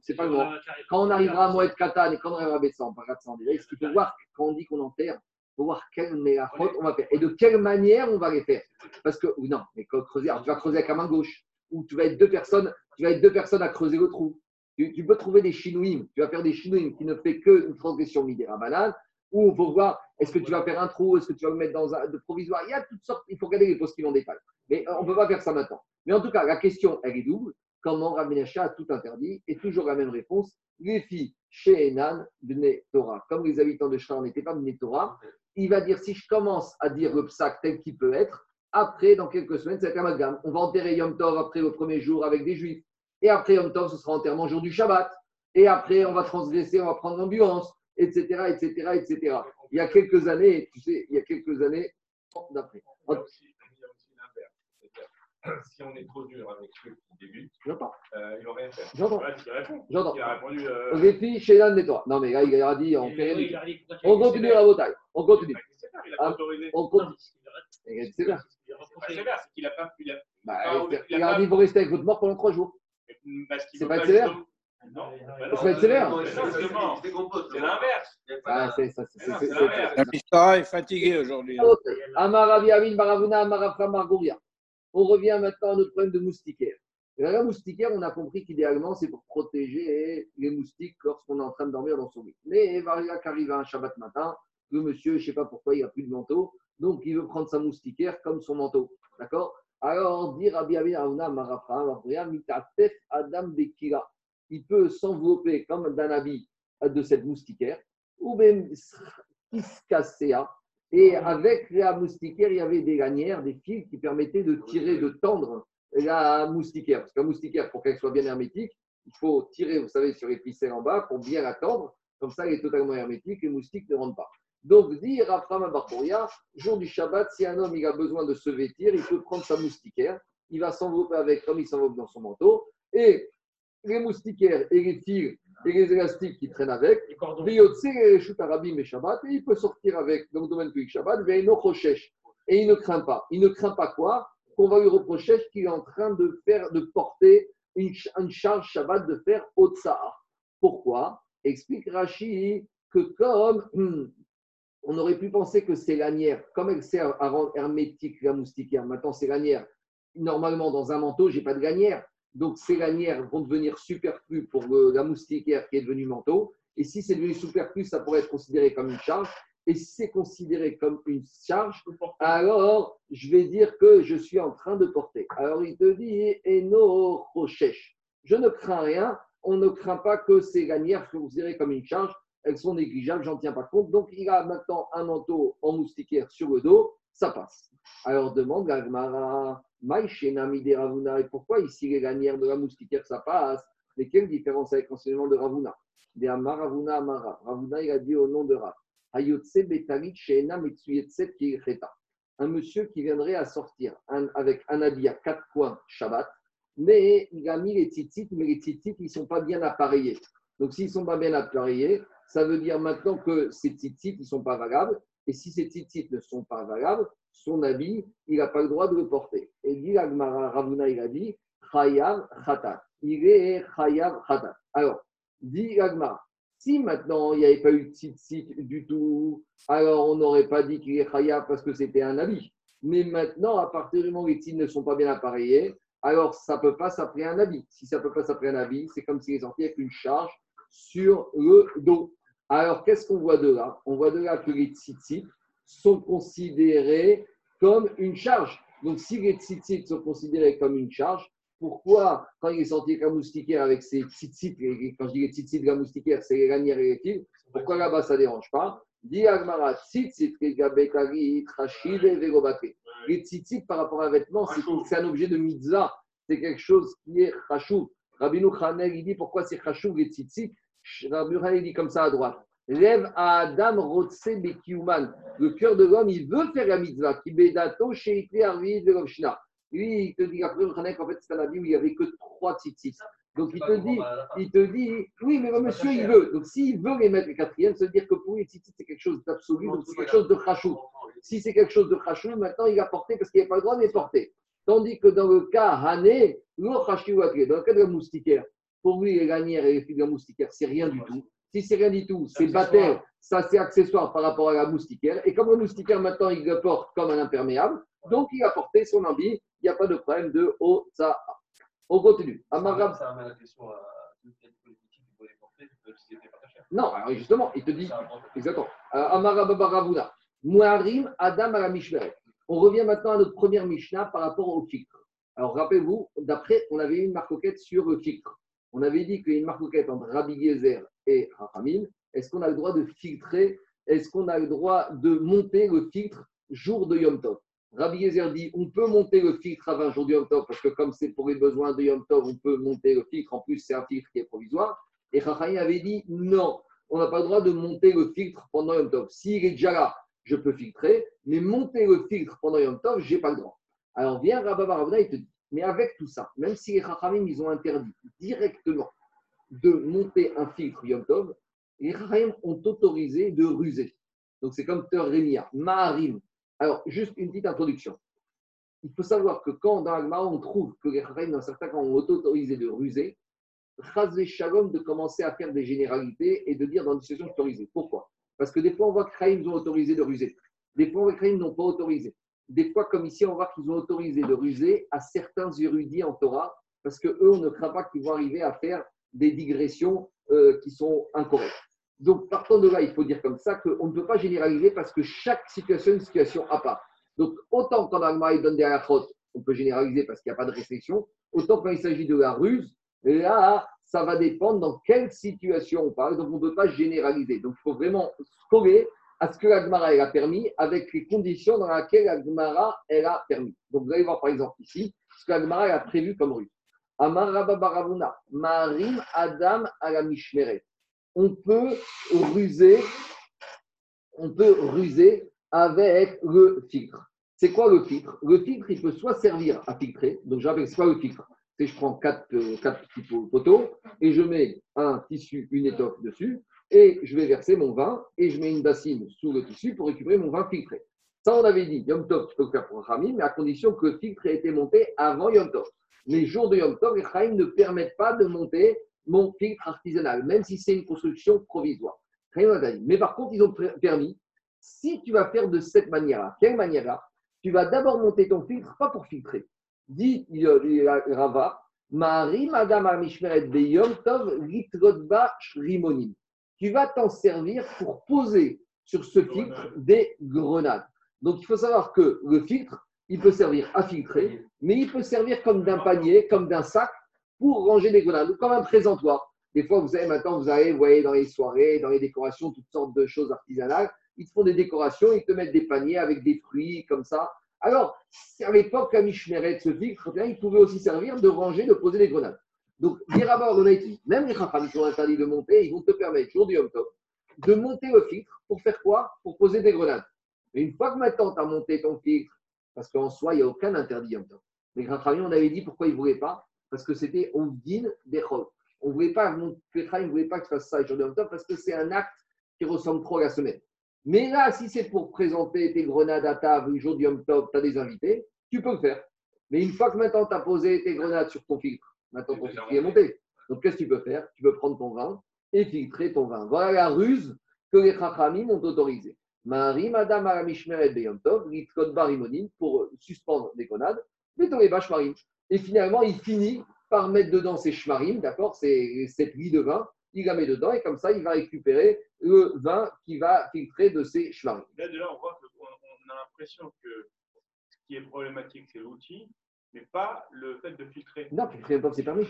c'est pas le moment. Quand on arrivera à Moed Katan et quand on arrivera à ça en direct. Ce qu'il faut voir, quand on dit qu'on enterre, il faut voir quelle méachot on va faire et de quelle manière on va les faire. Parce que, ou non, mais quand creuser, alors tu vas creuser avec la main gauche, ou tu vas être deux personnes, tu vas être deux personnes à creuser le trou. Tu, peux trouver des chinouïms, tu vas faire des chinouïms qui ne fait qu'une transgression midera banane, ou il faut voir, est-ce que tu vas faire un trou, est-ce que tu vas le mettre dans un de provisoire? Il y a toutes sortes, il faut regarder les postes qui en détail. Mais euh, on ne peut pas faire ça maintenant. Mais en tout cas, la question, elle est double. Comment Ramenacha a tout interdit Et toujours la même réponse? Les filles chez Enan, Bne Torah. Comme les habitants de Shrar n'étaient pas Bne Torah, il va dire si je commence à dire le psaque tel qu'il peut être, après, dans quelques semaines, c'est un amalgame. On va enterrer Yom Tov après le premier jour avec des juifs. Et après Yom Tov, ce sera enterrement jour du Shabbat. Et après, on va transgresser, on va prendre l'ambulance, etc., etc., etc. Il y a quelques années, tu sais, il y a quelques années, d'après. Il y a aussi, l'inverse. Si on est trop dur avec ceux qui débutent, J'entends, euh, ils vont rien faire. J'entends. Répond. j'entends. Il a répondu. Euh. Non, mais là, il a dit, on fait rien. On continue la bataille. On continue. il a pas autorisé. On continue. C'est bien. C'est pas qu'il. Il a, il dit, vous restez avec votre mort pendant trois jours. Qu'il C'est pas justement- Non, bah justement, c'est l'inverse. Ah, c'est ça. c'est- Mais non, c'est- c'est c'est- l'inverse. La Mishnah est fatiguée aujourd'hui. hein. Amaravi Amin Baravuna, Amarafra Margouria. On revient maintenant à notre problème de moustiquaire. La moustiquaire, on a compris qu'idéalement, c'est pour protéger les moustiques lorsqu'on est en train de dormir dans son lit. Mais Varia qu'arrive un Shabbat matin, le monsieur, je ne sais pas pourquoi, il n'a plus de manteau, donc il veut prendre sa moustiquaire comme son manteau. D'accord? Alors, dire Rabbi Amarafra Margouria, Mitatef Adam Bekira. Il peut s'envelopper comme d'un habit de cette moustiquaire, ou même et avec la moustiquaire, il y avait des lanières, des fils qui permettaient de tirer, de tendre la moustiquaire. Parce la moustiquaire, pour qu'elle soit bien hermétique, il faut tirer, vous savez, sur les ficelles en bas pour bien la tendre. Comme ça, elle est totalement hermétique, les moustiques ne rentrent pas. Donc, dit Rafram Barboria, jour du Shabbat, si un homme il a besoin de se vêtir, il peut prendre sa moustiquaire, il va s'envelopper avec comme il s'enveloppe dans son manteau, et les moustiquaires et les fils et les élastiques qui traînent avec. Les et Shabbat, et il peut sortir avec dans le domaine public Shabbat. Et il ne craint pas. Il ne craint pas quoi? Qu'on va lui reprocher qu'il est en train de faire, de porter une, ch- une charge Shabbat de faire Otsar. Pourquoi? Explique Rashi que comme on aurait pu penser que ces lanières, comme elles servent à rendre hermétique la moustiquaire, maintenant ces lanières, normalement dans un manteau, j'ai pas de lanière. Donc ces lanières vont devenir superflues pour le- la moustiquaire qui est devenue manteau. Et si c'est devenu superflu, ça pourrait être considéré comme une charge. Et si c'est considéré comme une charge, alors je vais dire que je suis en train de porter. Alors il te dit, Eno Rochesh. Je ne crains rien. On ne craint pas que ces lanières soient considérées comme une charge. Elles sont négligeables, j'en tiens pas compte. Donc il a maintenant un manteau en moustiquaire sur le dos, ça passe. Alors demande Gagmara, Maïshena Mide Ravuna, et pourquoi ici les lanières de la moustiquaire ça passe? Mais quelle différence avec l'enseignement de Ravuna? De Amar Amara. Ravuna il a dit au nom de Rav. Un monsieur qui viendrait à sortir avec un habit à quatre coins Shabbat, mais il a mis les tzitzit, mais les tzitzit, ils sont pas bien appareillés. Donc, s'ils sont pas bien appareillés, ça veut dire maintenant que ces tzitzit, ils ne sont pas valables. Et si ces tzitzit ne sont pas valables, son habit, il n'a pas le droit de le porter. Et dit Agmara Ravuna, il a dit Chayav Khatat. Il est Chayav Khatat. Alors, dit Agmara, si maintenant il n'y avait pas eu de tzitzit du tout, alors on n'aurait pas dit qu'il est Chayav parce que c'était un habit. Mais maintenant, à partir du moment où les tzitzit ne sont pas bien appareillés, alors ça ne peut pas s'appeler un habit. Si ça ne peut pas s'appeler un habit, c'est comme s'il est sorti avec une charge sur le dos. Alors, qu'est-ce qu'on voit de là? On voit de là que les tzitzit sont considérés comme une charge. Donc, si les tzitzit sont considérés comme une charge, pourquoi, quand il est sorti avec la moustiquaire avec ses tzitzit, quand je dis les tzitzit de la moustiquaire, c'est les lanières et les fils, pourquoi là-bas ça ne dérange pas? Dit Agmara, tzitzit. Les tzitzit par rapport à un vêtement, c'est un objet de mitzvah. C'est quelque chose qui est chachou. Rabbi Khanel, il dit pourquoi c'est chachou les tzitzit? Khanel, il dit comme ça à droite. Rêve à Adam Rotse Bekiuman. Le cœur de l'homme, il veut faire la mitzvah. Kibedato sheikli arvi velovshina. Lui, il te dit, après, qu'en fait, c'est un habit où il n'y avait que trois tzitzit. Donc, il te dit, il te dit, oui, mais monsieur, il veut. Donc, s'il veut les mettre les quatrièmes, ça veut dire que pour lui, c'est quelque chose d'absolu, donc c'est quelque chose de chachou. Si c'est quelque chose de chachou, maintenant, il a porté parce qu'il n'a pas le droit de les porter. Tandis que dans le cas Hané, dans le cas de la moustiquaire, pour lui, les lanières et les fils de la moustiquaire, c'est rien du tout. Si c'est rien du tout, c'est baptême, ça c'est accessoire par rapport à la moustiquaire. Et comme le moustiquaire, maintenant, il le porte comme un imperméable, donc il a porté son habit, il n'y a pas de problème de Otsa. On continue. Amarab. Ça ramène la question à. Non, alors justement, il te dit, Ça Exactement. Euh, Amara Baba Ravuna. Muharim Adam à la. On revient maintenant à notre première Mishnah par rapport au filtre. Alors rappelez-vous, d'après, on avait eu une marcoquette sur le. On avait dit qu'il y a une marcoquette entre Rabbi Gezer et Rachamim. Est-ce qu'on a le droit de filtrer Est-ce qu'on a le droit de monter le filtre jour de Yom Tov? Rabbi Gezer dit on peut monter le filtre à 20 jours de Yom Tov parce que comme c'est pour les besoins de Yom Tov, on peut monter le filtre. En plus, c'est un filtre qui est provisoire. Et Rachamim avait dit non, on n'a pas le droit de monter le filtre pendant Yom Tov. S'il est déjà là, je peux filtrer, mais monter le filtre pendant Yom Tov, je n'ai pas le droit. Alors vient Rabba Baravna, il te dit, mais avec tout ça, même si les Chachamim, ils ont interdit directement de monter un filtre Yom Tov, les Chachamim ont autorisé de ruser. Donc c'est comme Ter Rémia, Maharim. Alors, juste une petite introduction. Il faut savoir que quand dans Agmara, on trouve que les Chachamim, dans certains cas, ont autorisé de ruser, Chazé Shalom de commencer à faire des généralités et de dire dans des situations autorisées. Pourquoi? Parce que des fois, on voit que Chaim ont autorisé de ruser. Des fois, que Chaim n'ont pas autorisé. Des fois, comme ici, on voit qu'ils ont autorisé de ruser à certains érudits en Torah, parce que eux, on ne craint pas qu'ils vont arriver à faire des digressions euh, qui sont incorrectes. Donc, partant de là, il faut dire comme ça qu'on ne peut pas généraliser parce que chaque situation est une situation à part. Donc, autant quand Agma donne des halachot, on peut généraliser parce qu'il n'y a pas de restriction, autant quand il s'agit de la ruse, Là, ça va dépendre dans quelle situation on parle. Donc, on ne peut pas généraliser. Donc, il faut vraiment se à ce que l'Agmara elle a permis avec les conditions dans lesquelles l'Agmara elle a permis. Donc, vous allez voir par exemple ici ce que l'Agmara a prévu comme ruse. Amara Babaravuna, Marim Adam à. On peut ruser, on peut ruser avec le filtre. C'est quoi le filtre? Le filtre, il peut soit servir à filtrer. Donc, c'est quoi le filtre c'est je prends quatre, euh, quatre petits po- poteaux et je mets un tissu, une étoffe dessus et je vais verser mon vin et je mets une bassine sous le tissu pour récupérer mon vin filtré. Ça, on avait dit, Yom Tov, tu peux le faire pour Rami, mais à condition que le filtre ait été monté avant Yom Tov. Les jours de Yom Tov, les Chaim ne permettent pas de monter mon filtre artisanal, même si c'est une construction provisoire. Mais par contre, ils ont permis, si tu vas faire de cette manière-là, quelle manière-là Tu vas d'abord monter ton filtre, pas pour filtrer. Dit Rava, Marie, Madame Amishmeret Beyom Tov, Litrotba Shrimonim. Tu vas t'en servir pour poser sur ce filtre des grenades. Donc il faut savoir que le filtre, il peut servir à filtrer, mais il peut servir comme d'un panier, comme d'un sac pour ranger des grenades, ou comme un présentoir. Des fois, vous savez, maintenant, vous allez, vous voyez, dans les soirées, dans les décorations, toutes sortes de choses artisanales. Ils te font des décorations, ils te mettent des paniers avec des fruits, comme ça. Alors, à l'époque, la Mishmeret, ce filtre, eh il pouvait aussi servir de ranger, de poser des grenades. Donc, les rabbins honnêtes, même les Chacham, qui sont interdits de monter, ils vont te permettre, jour du Yom Tov, de monter le filtre pour faire quoi? Pour poser des grenades. Mais une fois que maintenant, tu as monté ton filtre, parce qu'en soi, il n'y a aucun interdit Yom Tov. Les Chacham, on avait dit pourquoi ils ne voulaient pas? Parce que c'était on dîne des chol. On ne voulait pas, Petra, ne voulait pas que tu fasses ça le jour de Yom Tov parce que c'est un acte qui ressemble trop à la semaine. Mais là, si c'est pour présenter tes grenades à table le jour du Yom Tov, tu as des invités, tu peux le faire. Mais une fois que maintenant tu as posé tes grenades sur ton filtre, maintenant ton filtre il est monté. Donc qu'est-ce que tu peux faire? Tu peux prendre ton vin et filtrer ton vin. Voilà la ruse que les Chachamim ont autorisée. Marie, Madame Aramishmeret Beyom Tov, Litkot Barimonim, pour suspendre des grenades, mais dans les vaches marines. Et finalement, il finit par mettre dedans ses shmarim, d'accord? C'est cette lie de vin, il la met dedans et comme ça, il va récupérer le vin qui va filtrer de ses shmarim. Là, déjà, on voit qu'on on a l'impression que ce qui est problématique, c'est l'outil, mais pas le fait de filtrer. Non, filtrer Yom Tov, c'est permis,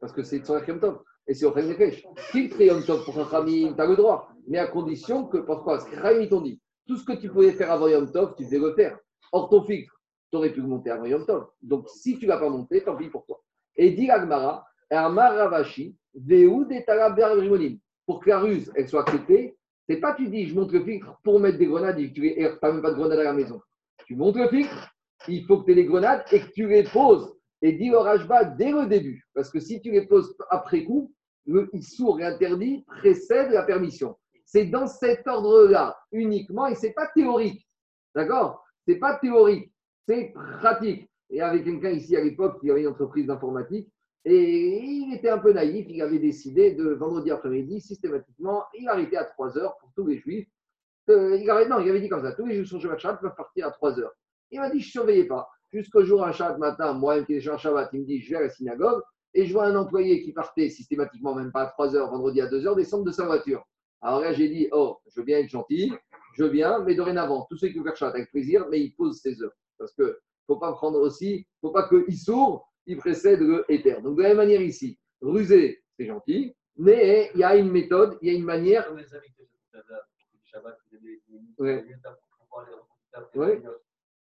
parce que c'est sur Yom Tov. Et c'est au Chayim Nefesh. Filtrer Yom Tov pour Chachamim, tu as le droit, mais à condition que, pourquoi Parce que Chachamim, ils t'ont dit, tout ce que tu pouvais faire avant Yom Tov, tu devais le faire. Or, ton filtre, tu aurais pu le monter avant Yom Tov. Donc, si tu ne l'as pas monté, tant pis pour toi. Et dit Agmara, Amar Ravashi, Veoud et Rimonim. Pour que la ruse, elle soit acceptée, c'est pas tu dis, je monte le filtre pour mettre des grenades et tu n'as même pas de grenades à la maison. Tu montes le filtre, il faut que tu aies des grenades et que tu les poses. Et dit au Rajba dès le début. Parce que si tu les poses après coup, le sourd et interdit précède la permission. C'est dans cet ordre-là uniquement et c'est pas théorique. D'accord? C'est pas théorique, c'est pratique. Et avec quelqu'un ici à l'époque qui avait une entreprise d'informatique, et il était un peu naïf, il avait décidé de vendredi après-midi, systématiquement, il arrêtait à 3 heures pour tous les juifs. Euh, il avait, non, il avait dit comme ça, tous les juifs Shabbat Shabbat peuvent partir à 3 heures. Il m'a dit, je ne surveillais pas. Jusqu'au jour, un Shabbat matin, moi, qui est un Shabbat, il me dit, je vais à la synagogue, et je vois un employé qui partait systématiquement, même pas à 3 heures, vendredi à 2 heures, descendre de sa voiture. Alors là, j'ai dit, oh, je veux bien être gentil, je viens, mais dorénavant, tous ceux qui veulent faire Shabbat avec plaisir, mais ils posent ses heures. Parce que ne faut pas prendre aussi, il ne faut pas que sourd, il précède le éther. Donc de la même manière ici, ruser, c'est gentil, mais il y a une méthode, il y a une manière. Ouais.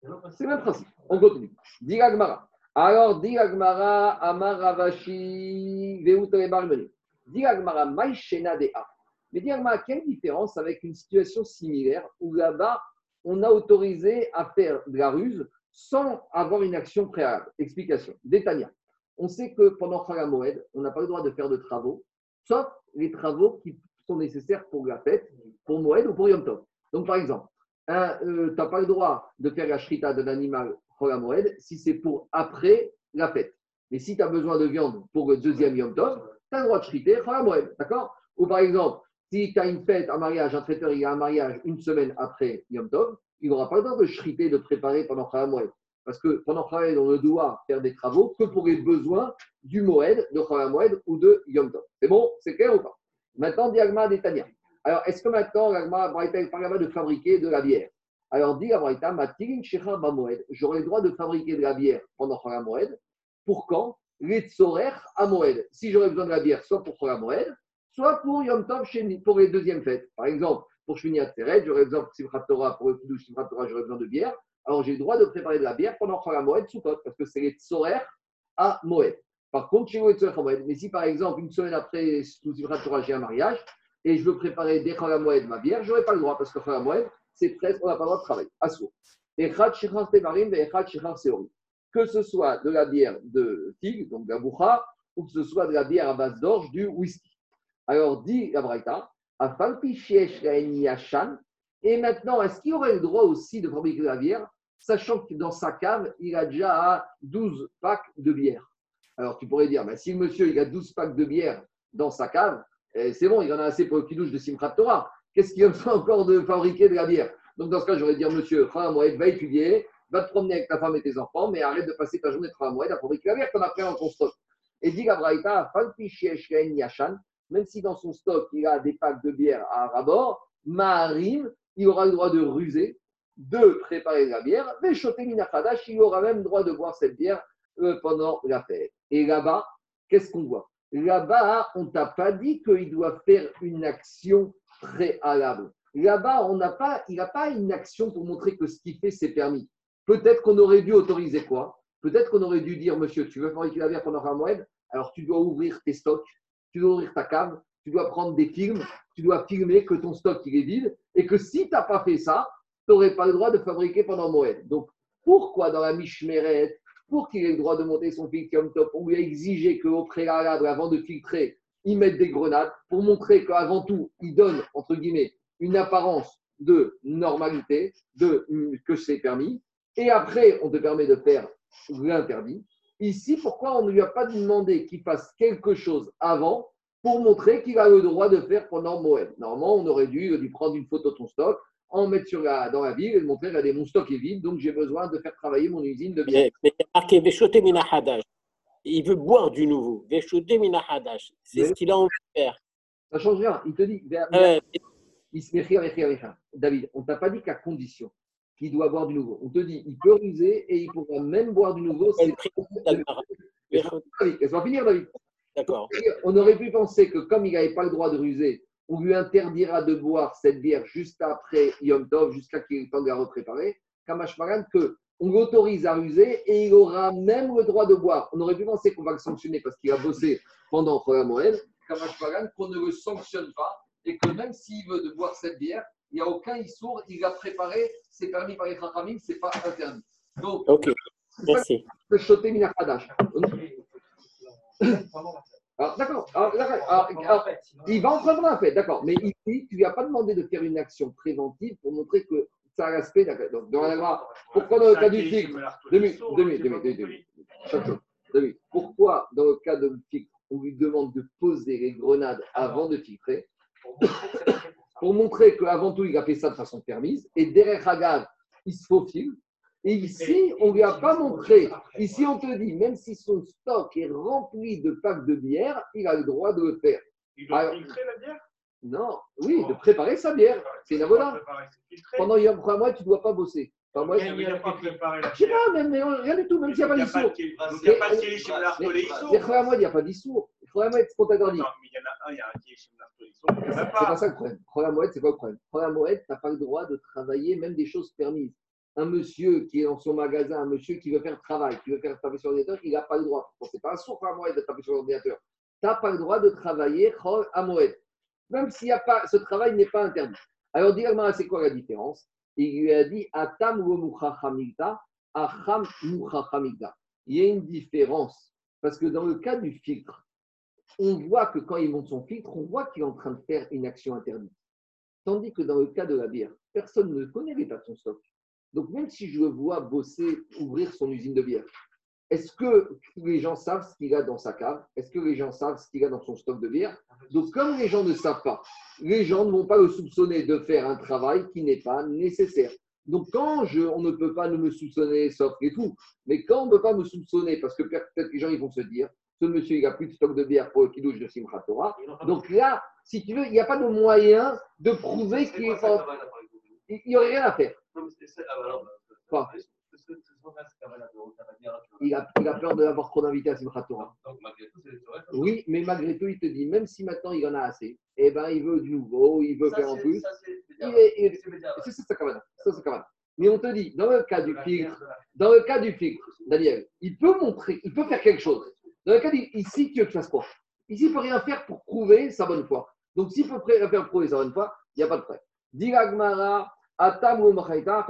C'est le même principe. On continue. Dit Agmara. Alors, dit Agmara, Amar Ravashi, Veutare Barmeni. Dit Agmara, Maïshena Dea. Mais dit Agmara, quelle différence avec une situation similaire où là-bas, on a autorisé à faire de la ruse sans avoir une action préalable? Explication. Détania. On sait que pendant Moed, on n'a pas le droit de faire de travaux, sauf les travaux qui sont nécessaires pour la fête, pour Moed ou pour Yom Tov. Donc, par exemple, tu n'as pas le droit de faire la shrita d'un animal Moed si c'est pour après la fête. Mais si tu as besoin de viande pour le deuxième Yom Tov, tu as le droit de shriter Moed. D'accord? Ou par exemple, si tu as une fête, un mariage, un traiteur, il y a un mariage une semaine après Yom Tov, il n'aura pas le droit de shriter, de préparer pendant Moed. Parce que pendant Moed, on ne doit faire des travaux que pour les besoins du Moed, de Moed ou de Yom Tov. C'est bon? C'est clair ou pas? Maintenant, Diagma d'Etania. Alors, est-ce que maintenant, l'Agma Braïta parle là-bas de fabriquer de la bière? Alors, dit la Braïta, j'aurai le droit de fabriquer de la bière pendant Chol Moed. Pour quand? Les Tzorer à Moed. Si j'aurais besoin de la bière, soit pour Chol Moed, soit pour Yom Tov, pour les deuxièmes fêtes. Par exemple, pour Shmini Atzeret, j'aurais besoin pour Simchat Torah, pour le j'aurais besoin de bière. Alors, j'ai le droit de préparer de la bière pendant Chol Moed, Sukkot, parce que c'est les Tzorer à Moed. Par contre, chez vous. Mais si, par exemple, une semaine après tout Simchat Torah, j'ai un mariage, et je veux préparer des Chol Moed ma bière, je n'aurai pas le droit, parce que Chol Moed, c'est presque, on n'a pas le droit de travailler. Assour. Et Echad Shechar Seorim. que ce soit de la bière de figue, donc de la boucha, ou que ce soit de la bière à base d'orge, du whisky. Alors, dit la Braïta, et maintenant, est-ce qu'il aurait le droit aussi de fabriquer de la bière, sachant que dans sa cave, il a déjà 12 packs de bière? Alors, tu pourrais dire, bah, si le monsieur il a 12 packs de bière dans sa cave, c'est bon, il en a assez pour le kidouche de Simchat Torah. Qu'est-ce qu'il besoin encore de fabriquer de la bière? Donc, dans ce cas, j'aurais dire, monsieur, Moed, va étudier, va te promener avec ta femme et tes enfants, mais arrête de passer ta journée de Moed à fabriquer la bière qu'on a pris dans ton stock. Et dit la Braïta, Yashan, même si dans son stock, il a des packs de bière à rabord, Maharim, il aura le droit de ruser, de préparer la bière, mais il aura même le droit de boire cette bière euh, pendant la fête. Et là-bas, qu'est-ce qu'on voit? Là-bas, on t'a pas dit qu'il doit faire une action préalable. Là-bas, on n'a pas, il n'a pas une action pour montrer que ce qu'il fait, c'est permis. Peut-être qu'on aurait dû autoriser quoi? Peut-être qu'on aurait dû dire, monsieur, tu veux fabriquer la bière pendant un mois, alors tu dois ouvrir tes stocks, tu dois ouvrir ta cave, tu dois prendre des films, tu dois filmer que ton stock il est vide, et que si tu n'as pas fait ça, tu n'aurais pas le droit de fabriquer pendant Moed. Donc, pourquoi dans la Mishmeret, pour qu'il ait le droit de monter son filtre top, on lui a exigé qu'au préalable, avant de filtrer, il mette des grenades pour montrer qu'avant tout, il donne, entre guillemets, une apparence de normalité, de que c'est permis, et après, on te permet de faire l'interdit. Ici, pourquoi on ne lui a pas demandé qu'il fasse quelque chose avant pour montrer qu'il a le droit de faire pendant Moed? Normalement, on aurait dû lui prendre une photo de ton stock, en mettre sur la, dans la ville et montrer regardez, mon stock est vide, donc j'ai besoin de faire travailler mon usine de bière. Mais, marqué. Il veut boire du nouveau. C'est ce qu'il a envie de faire. Ça ne change rien. Il te dit, David, on ne t'a pas dit qu'à condition qu'il doit boire du nouveau. On te dit, il peut ruser et il pourra même boire du nouveau. C'est laisse-moi finir, David. D'accord. On aurait pu penser que comme il n'avait pas le droit de ruser, on lui interdira de boire cette bière juste après Yom Tov, jusqu'à qu'il ait le temps de la repréparer. Kamash Maran, que on l'autorise à ruser et il aura même le droit de boire. On aurait pu penser qu'on va le sanctionner parce qu'il a bossé pendant la Moël. Kamash Maran, qu'on ne le sanctionne pas et que même s'il veut de boire cette bière, il n'y a aucun issour, il l'a préparé, c'est permis par les Chachamim, ce n'est pas interdit. Donc, Ok. Merci. le shoté minachadash. Alors, d'accord. Alors, alors, alors, il va en prendre un fait, d'accord. Mais ici, tu ne lui as pas demandé de faire une action préventive pour montrer que ça a l'aspect. d'accord. Donc, dans la loi, pourquoi dans le cas du filtre Deux minutes, deux minutes, deux minutes, deux minutes. Chaque chose. Deux minutes. Pourquoi, dans le cas de filtre, on lui demande de poser les grenades avant de filtrer Pour montrer qu'avant tout, il a fait ça de façon permise. Et derrière Hagab, il se faufile. Et ici, on ne lui a pas montré. Ici, on te dit, même si son stock est rempli de packs de bière, il a le droit de le faire. Il doit filtrer la bière? Non, oui, de préparer sa bière. C'est c'est filtrer. Pendant Yom mois, tu ne dois pas bosser. Enfin, moi, pas préparer la je sais pas, même, mais rien du tout, même s'il n'y a pas Il n'y a d'issour. pas donc il n'y a pas de chez moi, il n'y a pas d'issour. Ce qu'on t'a dit. Non, mais il y en a un, il y a un qui est chez. Il n'y a C'est pas ça le problème. Première moed, c'est quoi le problème Première moed, tu n'as pas le droit de travailler même des choses permises. Un monsieur qui est dans son magasin, un monsieur qui veut faire le travail, qui veut faire taper sur l'ordinateur, il n'a pas le droit. Bon, c'est pas un sourd à moed de taper sur l'ordinateur. Tu n'as pas le droit de travailler à moed. Même s'il a pas, ce travail n'est pas interdit. Alors, dis c'est quoi la différence? Il lui a dit Atam acham. Il y a une différence. Parce que dans le cas du filtre, on voit que quand il monte son filtre, on voit qu'il est en train de faire une action interdite. Tandis que dans le cas de la bière, personne ne connaît l'état de son stock. Donc même si je le vois bosser, ouvrir son usine de bière, est-ce que les gens savent ce qu'il a dans sa cave? Est-ce que les gens savent ce qu'il a dans son stock de bière? Donc comme les gens ne savent pas, les gens ne vont pas le soupçonner de faire un travail qui n'est pas nécessaire. Donc quand je, on ne peut pas ne me soupçonner, sauf les fous, mais quand on ne peut pas me soupçonner, parce que peut-être les gens ils vont se dire, ce monsieur il a plus de stock de bière pour le kidouche de Simchat Torah, donc là, si tu veux, il n'y a pas de moyen de prouver qu'il est. Il n'y aurait rien à faire. Quoi Il a, il a peur d'avoir trop d'invités à Simchat Torah. C'est. Oui, mais malgré tout, il te dit, même si maintenant il en a assez, eh ben, il veut du nouveau, il veut faire en plus. C'est ça, sa cavana. Mais on te dit, dans le cas du filtre, dans le cas du filtre, Daniel, il peut montrer, il peut faire quelque chose. Dans le cas du, ici, tu veux qu'il fasse quoi Ici, il ne peut rien faire pour prouver sa bonne foi. Donc, s'il peut rien faire pour prouver sa bonne foi, il n'y a pas de problème. Dit l'Agmara, Atam ou Machaïta.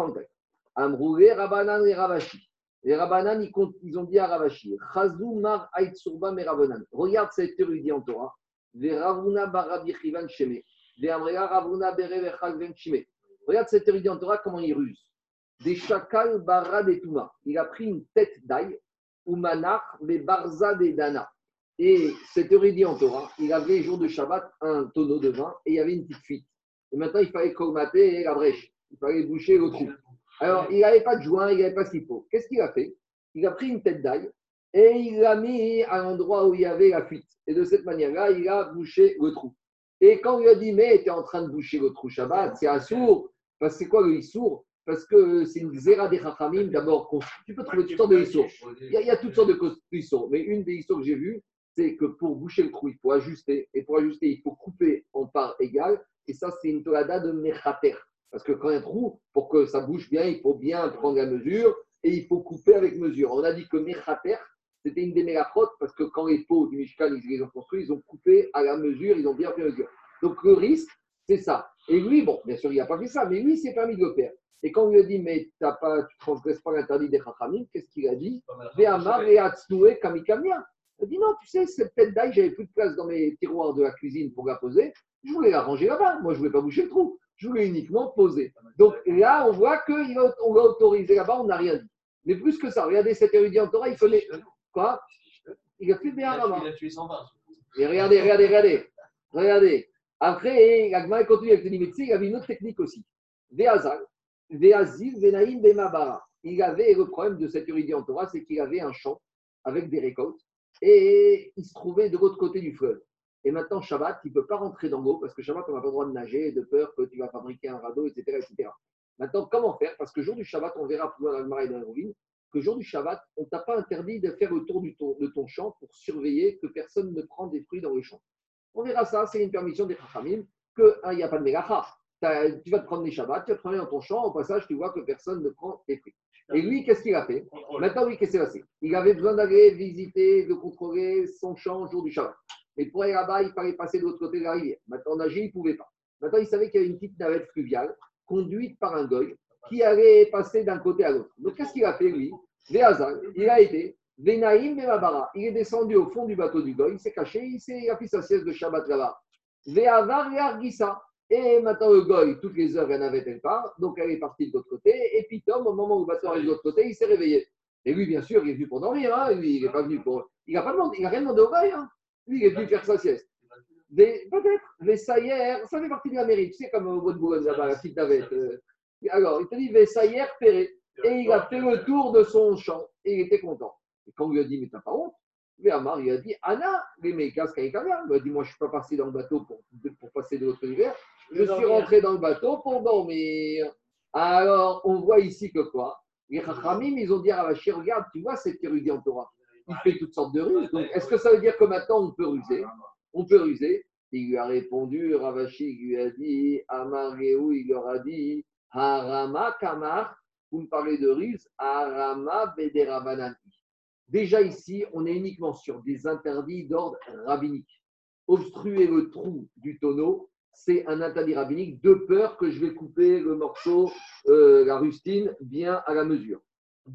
Amroué, Rabanan et Ravashi. Les Rabbanan, ils, ont dit à Ravashi, Chazou mar Aitsurba merabanan. Regarde cet érudit en Torah. Les Ravuna barabi chivan sheme. Les Amrea Ravuna bere vechal ven shime. Regarde cet érudit en Torah, comment il ruse. Des chakal barad et touma. Il a pris une tête d'ail, ou manach, mais barza des dana. Et cet érudit en Torah, il avait, jour de Shabbat, un tonneau de vin et il y avait une petite fuite. Et maintenant, il fallait colmater la brèche. Il fallait boucher le trou. Alors, il n'avait pas de joint, il n'avait pas ce qu'il faut. Qu'est-ce qu'il a fait? Il a pris une tête d'ail et il l'a mis à l'endroit où il y avait la fuite. Et de cette manière-là, il a bouché le trou. Et quand il a dit, mais tu es en train de boucher le trou Shabbat, c'est assourd. Parce que c'est quoi le issour Parce que c'est une zéra des chachamim. D'abord, tu peux trouver toutes sortes de issours. Il y, a, toutes sortes de d'issours. Mais une des issours que j'ai vues, c'est que pour boucher le trou, il faut ajuster. Et pour ajuster, il faut couper en parts égales. Et ça, c'est une tolada de mechater. Parce que quand un trou, pour que ça bouge bien, il faut bien prendre la mesure et il faut couper avec mesure. On a dit que mechater, c'était une des mélachotes parce que quand les pots du Mishkan, ils les ont construits, ils ont coupé à la mesure, ils ont bien fait mesure. Donc le risque, c'est ça. Et lui, bon, bien sûr, il n'a pas fait ça, mais lui, il s'est permis de le faire. Et quand on lui a dit, mais t'as pas, tu ne transgresses pas l'interdit des chachamim, qu'est-ce qu'il a dit? Ve'amar ve'atznoe kamikamia. Il a dit non, tu sais, cette tête d'ail, j'avais plus de place dans mes tiroirs de la cuisine pour la poser. Je voulais la ranger là-bas. Moi, je ne voulais pas boucher le trou. Je voulais uniquement poser. Donc là, on voit qu'on l'a autorisé là-bas, on n'a rien dit. Mais plus que ça, regardez cet érudit en Torah, il connaît. Quoi? Il a fait Il bien là-bas. il a tué 120. Et regardez, regardez, regardez. Regardez. Après, Agma continue avec le Nimetzi, il avait une autre technique aussi. Veazal, Veazil, Venaïm, Bemabara. Il avait le problème de cet érudit en Torah, c'est qu'il avait un champ avec des récoltes et il se trouvait de l'autre côté du fleuve. Et maintenant, Shabbat, il ne peut pas rentrer dans l'eau parce que Shabbat, on n'a pas le droit de nager, de peur que tu vas fabriquer un radeau, etc. etc. Maintenant, comment faire? Parce que jour du Shabbat, on verra plus loin dans l'Agmara et dans la Rovine, que jour du Shabbat, on t'a pas interdit de faire le tour du de ton champ pour surveiller que personne ne prend des fruits dans le champ. On verra ça, c'est une permission des Chachamim, qu'il n'y a pas de mégacha. Tu vas te prendre les Shabbats, tu vas te prendre dans ton champ, au passage, tu vois que personne ne prend tes fruits. Et lui, qu'est-ce qu'il a fait? Maintenant, oui, qu'est-ce qui s'est passé Il avait besoin d'aller visiter, de contrôler son champ le jour du Shabbat. Mais pour aller là-bas, il fallait passer de l'autre côté de la rivière. Maintenant, nager, il ne pouvait pas. Maintenant, il savait qu'il y avait une petite navette fluviale conduite par un goy qui allait passer d'un côté à l'autre. Donc, qu'est-ce qu'il a fait, lui? Il a été Venaïm Memabara. Il est descendu au fond du bateau du goy, il s'est caché, il, il a fait sa sieste de Shabbat là-bas. Veavar et Argissa. Et maintenant, le goy, toutes les heures, la navette, elle part. Donc, elle est partie de l'autre côté. Et puis, Tom, au moment où le bateau arrive de l'autre côté, il s'est réveillé. Et lui, bien sûr, il est venu pour dormir. Hein. Lui, il n'est pas venu pour. Il n'a pas demandé, rien demandé au goy. Lui, il est venu faire sa sieste. Peut-être, les saillers, ça fait partie de la mairie. Tu sais, comme au bout de Boulogne, là-bas, petite navette. euh. Alors, il te dit, saillers, Perret. Et il a fait le tour de son champ. Et il était content. Et quand on lui a dit, mais t'as pas honte? Mais Amar, il a dit, Anna, les mécas, Il a dit, moi, je ne suis pas parti dans le bateau pour, pour passer de l'autre hiver. Je suis rentré dans le bateau pour dormir. Alors, on voit ici que quoi? Les Chachamim, ils ont dit à Ravashi, regarde, tu vois cet érudit en Torah. Il fait toutes sortes de ruses. Est-ce que ça veut dire que maintenant, on peut ruser? On peut ruser. Il lui a répondu, Ravashi lui a dit, Amareu, il leur a dit, Harama Kamar, vous me parlez de ruse, Harama Bederabanani. Déjà ici, on est uniquement sur des interdits d'ordre rabbinique. Obstruer le trou du tonneau, c'est un interdit rabbinique de peur que je vais couper le morceau, euh, la rustine, bien à la mesure.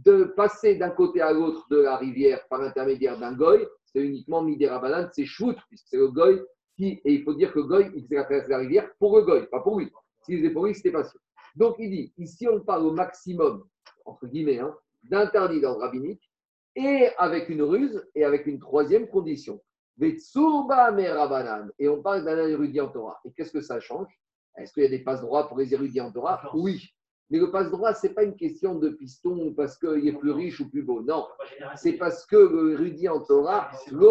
De passer d'un côté à l'autre de la rivière par l'intermédiaire d'un goy, c'est uniquement midérabanan, c'est chvout, puisque c'est le goy qui, et il faut dire que le goy, il traverse la rivière pour le goy, pas pour lui. S'il faisait pour lui, c'était pas sûr. Donc il dit, ici on parle au maximum, entre guillemets, hein, d'interdit d'ordre rabbinique, et avec une ruse, et avec une troisième condition. Et on parle d'un érudit en Torah. Et qu'est-ce que ça change? Est-ce qu'il y a des passes droits pour les érudits en Torah? Oui. Mais le passe droit, ce n'est pas une question de piston parce qu'il est plus riche ou plus beau. Non. C'est parce que le érudit en Torah. Il ne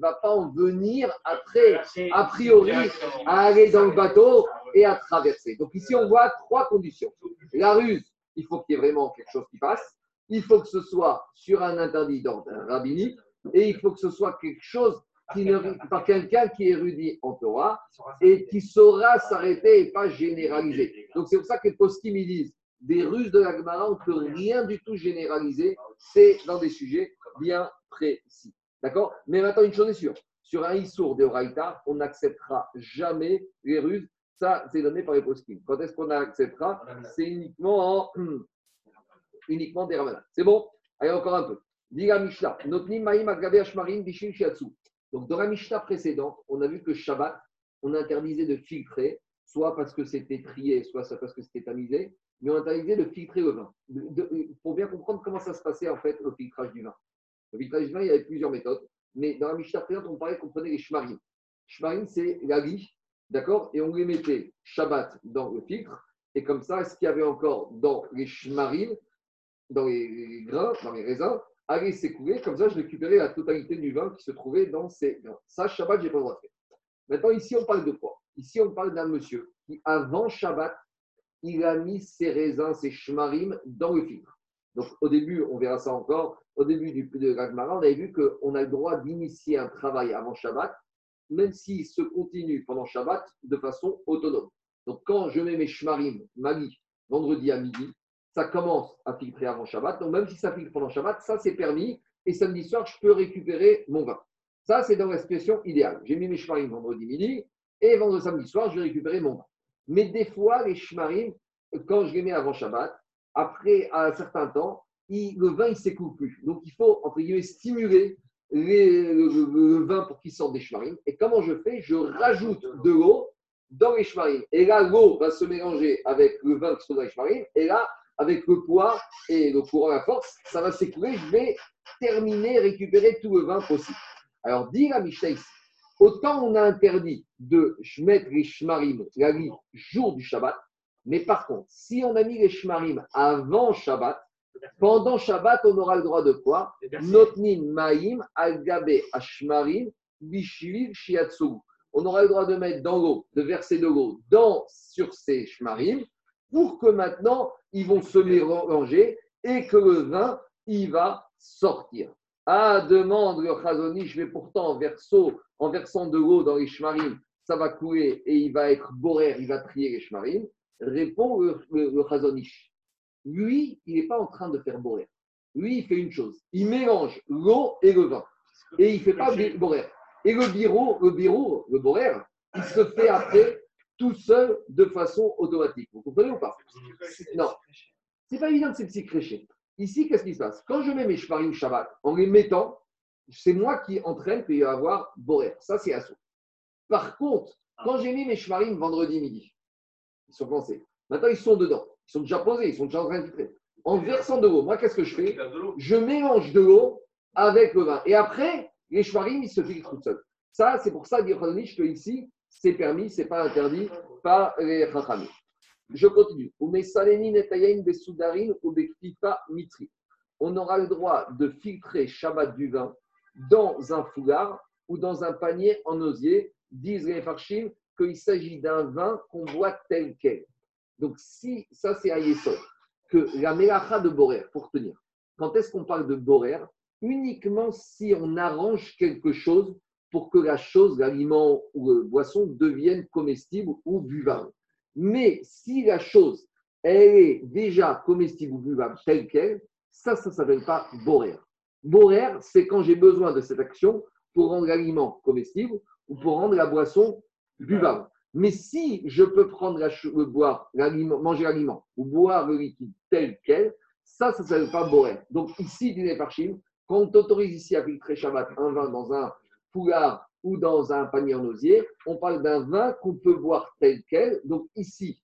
va pas en venir après, a priori, à aller dans le bateau et à traverser. Donc ici, on voit trois conditions. La ruse, il faut qu'il y ait vraiment quelque chose qui passe. Il faut que ce soit sur un interdit d'ordre rabbinique et il faut que ce soit quelque chose par quelqu'un qui est érudit en Torah et qui saura s'arrêter et pas généraliser. Donc c'est pour ça que les postim ils disent des ruses de la Gemara, on ne peut rien du tout généraliser, c'est dans des sujets bien précis. D'accord? Mais maintenant, une chose est sûre, sur un Issour de Oraïta, on n'acceptera jamais les ruses. Ça, c'est donné par les postim. Quand est-ce qu'on acceptera? C'est uniquement en uniquement des ramadan. C'est bon? Allez, encore un peu. Dit la Mishnah, Notnim Maïm Agabe Ashmarim Bishim Shiatsu. Donc, dans la Mishnah précédente, on a vu que Shabbat, on interdisait de filtrer, soit parce que c'était trié, soit parce que c'était tamisé, mais on interdisait de filtrer le vin. Pour bien comprendre comment ça se passait, en fait, le filtrage du vin. Le filtrage du vin, il y avait plusieurs méthodes, mais dans la Mishnah précédente, on parlait qu'on prenait les shmarim. Shmarim, c'est la vie, d'accord Et on les mettait Shabbat dans le filtre, et comme ça, ce qu'il y avait encore dans les shmarim, dans les grains, dans les raisins, allait s'écouler. Comme ça, je récupérais la totalité du vin qui se trouvait dans ces grains. Ça, Shabbat, je n'ai pas le droit de faire. Maintenant, ici, on parle de quoi? Ici, on parle d'un monsieur qui, avant Shabbat, il a mis ses raisins, ses shmarim dans le filtre. Donc, au début, on verra ça encore, au début du, de Gagmara, on avait vu qu'on a le droit d'initier un travail avant Shabbat, même s'il se continue pendant Shabbat de façon autonome. Donc, quand je mets mes shmarim, mali, vendredi à midi, ça commence à filtrer avant Shabbat. Donc, même si ça filtre pendant Shabbat, ça c'est permis. Et samedi soir, je peux récupérer mon vin. Ça, c'est dans la situation idéale. J'ai mis mes shmarim vendredi midi et vendredi samedi soir, je vais récupérer mon vin. Mais des fois, les shmarim, quand je les mets avant Shabbat, après, un certain temps, le vin, il ne s'écoule plus. Donc, il faut, entre guillemets, stimuler les- le, le- le vin pour qu'il sorte des shmarim. Et comment je fais? Je rajoute de l'eau dans les shmarim. Et là, l'eau va se mélanger avec le vin qui se trouve dans les shmarim. Et là, avec le poids et le courant à force, ça va s'écouler. Je vais terminer, récupérer tout le vin possible. Alors, dit la Mishnah autant on a interdit de mettre les shmarim, la lit, jour du Shabbat, mais par contre, si on a mis les shmarim avant Shabbat, pendant Shabbat, on aura le droit de quoi? Notnin Maïm Al-Gabe Ashmarim Bishvil Shiatsu. On aura le droit de mettre dans l'eau, de verser de l'eau dans, sur ces shmarim pour que maintenant ils vont se mélanger et que le vin, il va sortir. Ah, demande le Chazonish, mais pourtant en, verso, en versant de l'eau dans les shmarim, ça va couler et il va être borer, il va trier les shmarim. Répond le, le. Lui, il n'est pas en train de faire borer. Lui, il fait une chose. Il mélange l'eau et le vin. Et il ne fait pas borer. Et le biro, le biro, le borer, il se fait après tout seul de façon automatique. Vous comprenez ou pas? Non. C'est pas évident que c'est psychréché. Ici, qu'est-ce qui se passe? Quand je mets mes shmarim Shabbat, en les mettant, c'est moi qui entraîne qu'il va y avoir borer. Ça, c'est assaut. Par contre, quand j'ai mis mes shmarim vendredi midi, ils sont lancés. Maintenant, ils sont dedans. Ils sont déjà posés, ils sont déjà en train de filtrer. En versant de l'eau, moi, qu'est-ce que je fais? Je mélange de l'eau avec le vin. Et après, les shmarim, ils se filtrent tout seuls. Ça, c'est pour ça, dit que ici, c'est permis, c'est pas interdit par les. Je continue. On aura le droit de filtrer Shabbat du vin dans un foulard ou dans un panier en osier. Disent les farshim qu'il s'agit d'un vin qu'on boit tel quel. Donc, si ça, c'est à Yesod, que la mélacha de Borer, pour tenir, quand est-ce qu'on parle de Borer? Uniquement si on arrange quelque chose pour que la chose, l'aliment ou la boisson devienne comestible ou buvable. Mais si la chose, elle est déjà comestible ou buvable telle qu'elle, ça, ça ne s'appelle pas borer. Borer, c'est quand j'ai besoin de cette action pour rendre l'aliment comestible ou pour rendre la boisson buvable. Mais si je peux prendre la euh, boire manger l'aliment ou boire le liquide tel quel, ça, ça ne s'appelle pas borer. Donc ici, les Parchim, quand on t'autorise ici à filtrer Shabbat un vin dans un foulard ou dans un panier en osier, on parle d'un vin qu'on peut boire tel quel. Donc ici,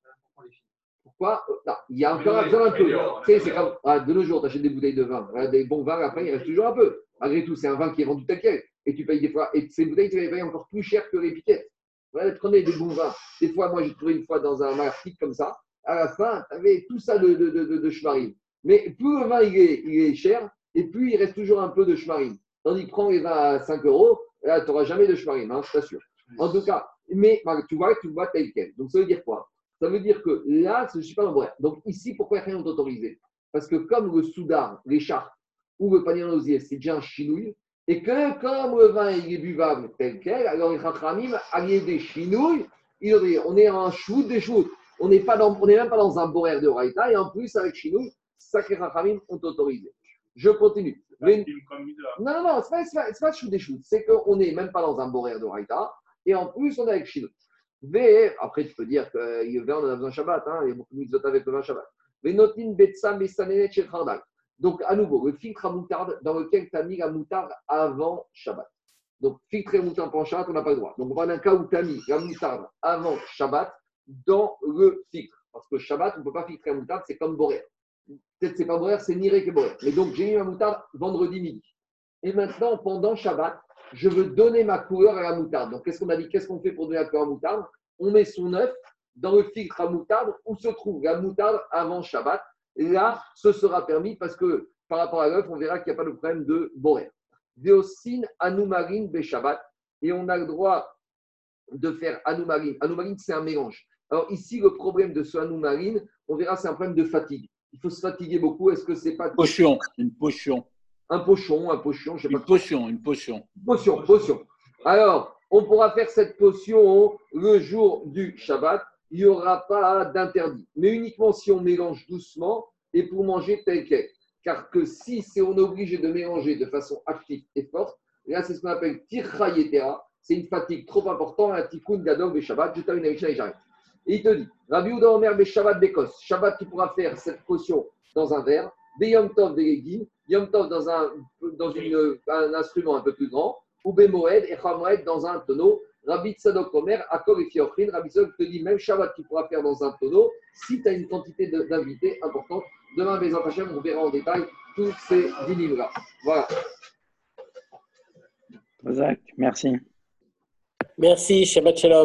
pourquoi? Il y a encore un peu. C'est comme ah, de nos jours, tu achètes des bouteilles de vin, des bons vins, après il reste toujours un peu. Malgré tout, c'est un vin qui est vendu tel quel. Et tu payes des fois, et ces bouteilles, tu les payes encore plus cher que l'étiquette. Voilà, prenez des bons vins. Des fois, moi, j'ai trouvé une fois dans un market comme ça, à la fin, tu avais tout ça de, de, de, de, de schmarine. Mais plus le vin il est, il est cher, et plus il reste toujours un peu de schmarine. Tandis que prends les vins à 5 euros, là, tu n'auras jamais de schmarine, hein, je t'assure. En tout cas, mais tu vois, tu vois tel quel. Donc, ça veut dire quoi? Ça veut dire que là, je ne suis pas dans vrai. Donc, ici, pourquoi rien n'est autorisé? Parce que comme le soudard, l'écharpe ou le panier en osier, c'est déjà un chinouille, et que comme le vin est buvable tel quel, alors les chachamim, alliés des chinouilles, on est en shoot des shoots. On n'est même pas dans un borer de Raïta, et en plus, avec chinouille, les chachamim ont autorisé. Je continue. Comme. Non, non, non, c'est pas, pas, pas des shoots. C'est qu'on n'est même pas dans un borer de Raïta, et en plus, on est avec chinouille. Mais après, tu peux dire que le vin, on en a besoin Shabbat. Hein, il y a beaucoup de mitzvot avec le vin Shabbat. Venotin Betsam Besanenet Shel Khardal. Donc, à nouveau, le filtre à moutarde dans lequel tu as mis la moutarde avant Shabbat. Donc, filtrer moutarde pendant Shabbat, on n'a pas le droit. Donc, on parle d'un cas où tu as mis la moutarde avant Shabbat dans le filtre. Parce que Shabbat, on ne peut pas filtrer la moutarde, c'est comme Borer. Peut-être que c'est pas Borer, c'est Niré qui est. Mais donc, j'ai mis ma moutarde vendredi midi. Et maintenant, pendant Shabbat, je veux donner ma couleur à la moutarde. Donc, qu'est-ce qu'on a dit? Qu'est-ce qu'on fait pour donner la couleur à la moutarde? On met son œuf dans le filtre à moutarde où se trouve la moutarde avant Shabbat. Là, ce sera permis parce que par rapport à l'œuf, on verra qu'il n'y a pas de problème de borer. Deosin anoumarine be Shabbat. Et on a le droit de faire anoumarine. Anoumarine, c'est un mélange. Alors ici, le problème de ce anoumarine, on verra, c'est un problème de fatigue. Il faut se fatiguer beaucoup. Est-ce que c'est pas Potion, une potion. un pochon, un potion, je sais pas Une potion, une potion. Potion, potion. Alors, on pourra faire cette potion le jour du Shabbat. Il n'y aura pas d'interdit. Mais uniquement si on mélange doucement et pour manger tel quel. Car que si c'est on est obligé de mélanger de façon active et forte, là c'est ce qu'on appelle tirchayetera. C'est une fatigue trop importante, un tikkun gadol be Shabbat. Je termine avec ça et j'arrête. Et il te dit, Rabbi Ouda Omer be Shabbat bekos. Shabbat, tu pourras faire cette potion dans un verre. Yom Tov de légumes. Yom Tov dans, un, dans une, un instrument un peu plus grand. Ou Be Moed et Chamoed dans un tonneau. Rabbi Tzadok Omer, Akol et Fiochin. Rabbi Tzadok te dit, même Shabbat, tu pourras faire dans un tonneau si tu as une quantité d'invités importante. Demain, Bézant Hachem, on verra en détail tous ces dynimes-là. Voilà. Zach, merci. Merci, Shabbat Shalom.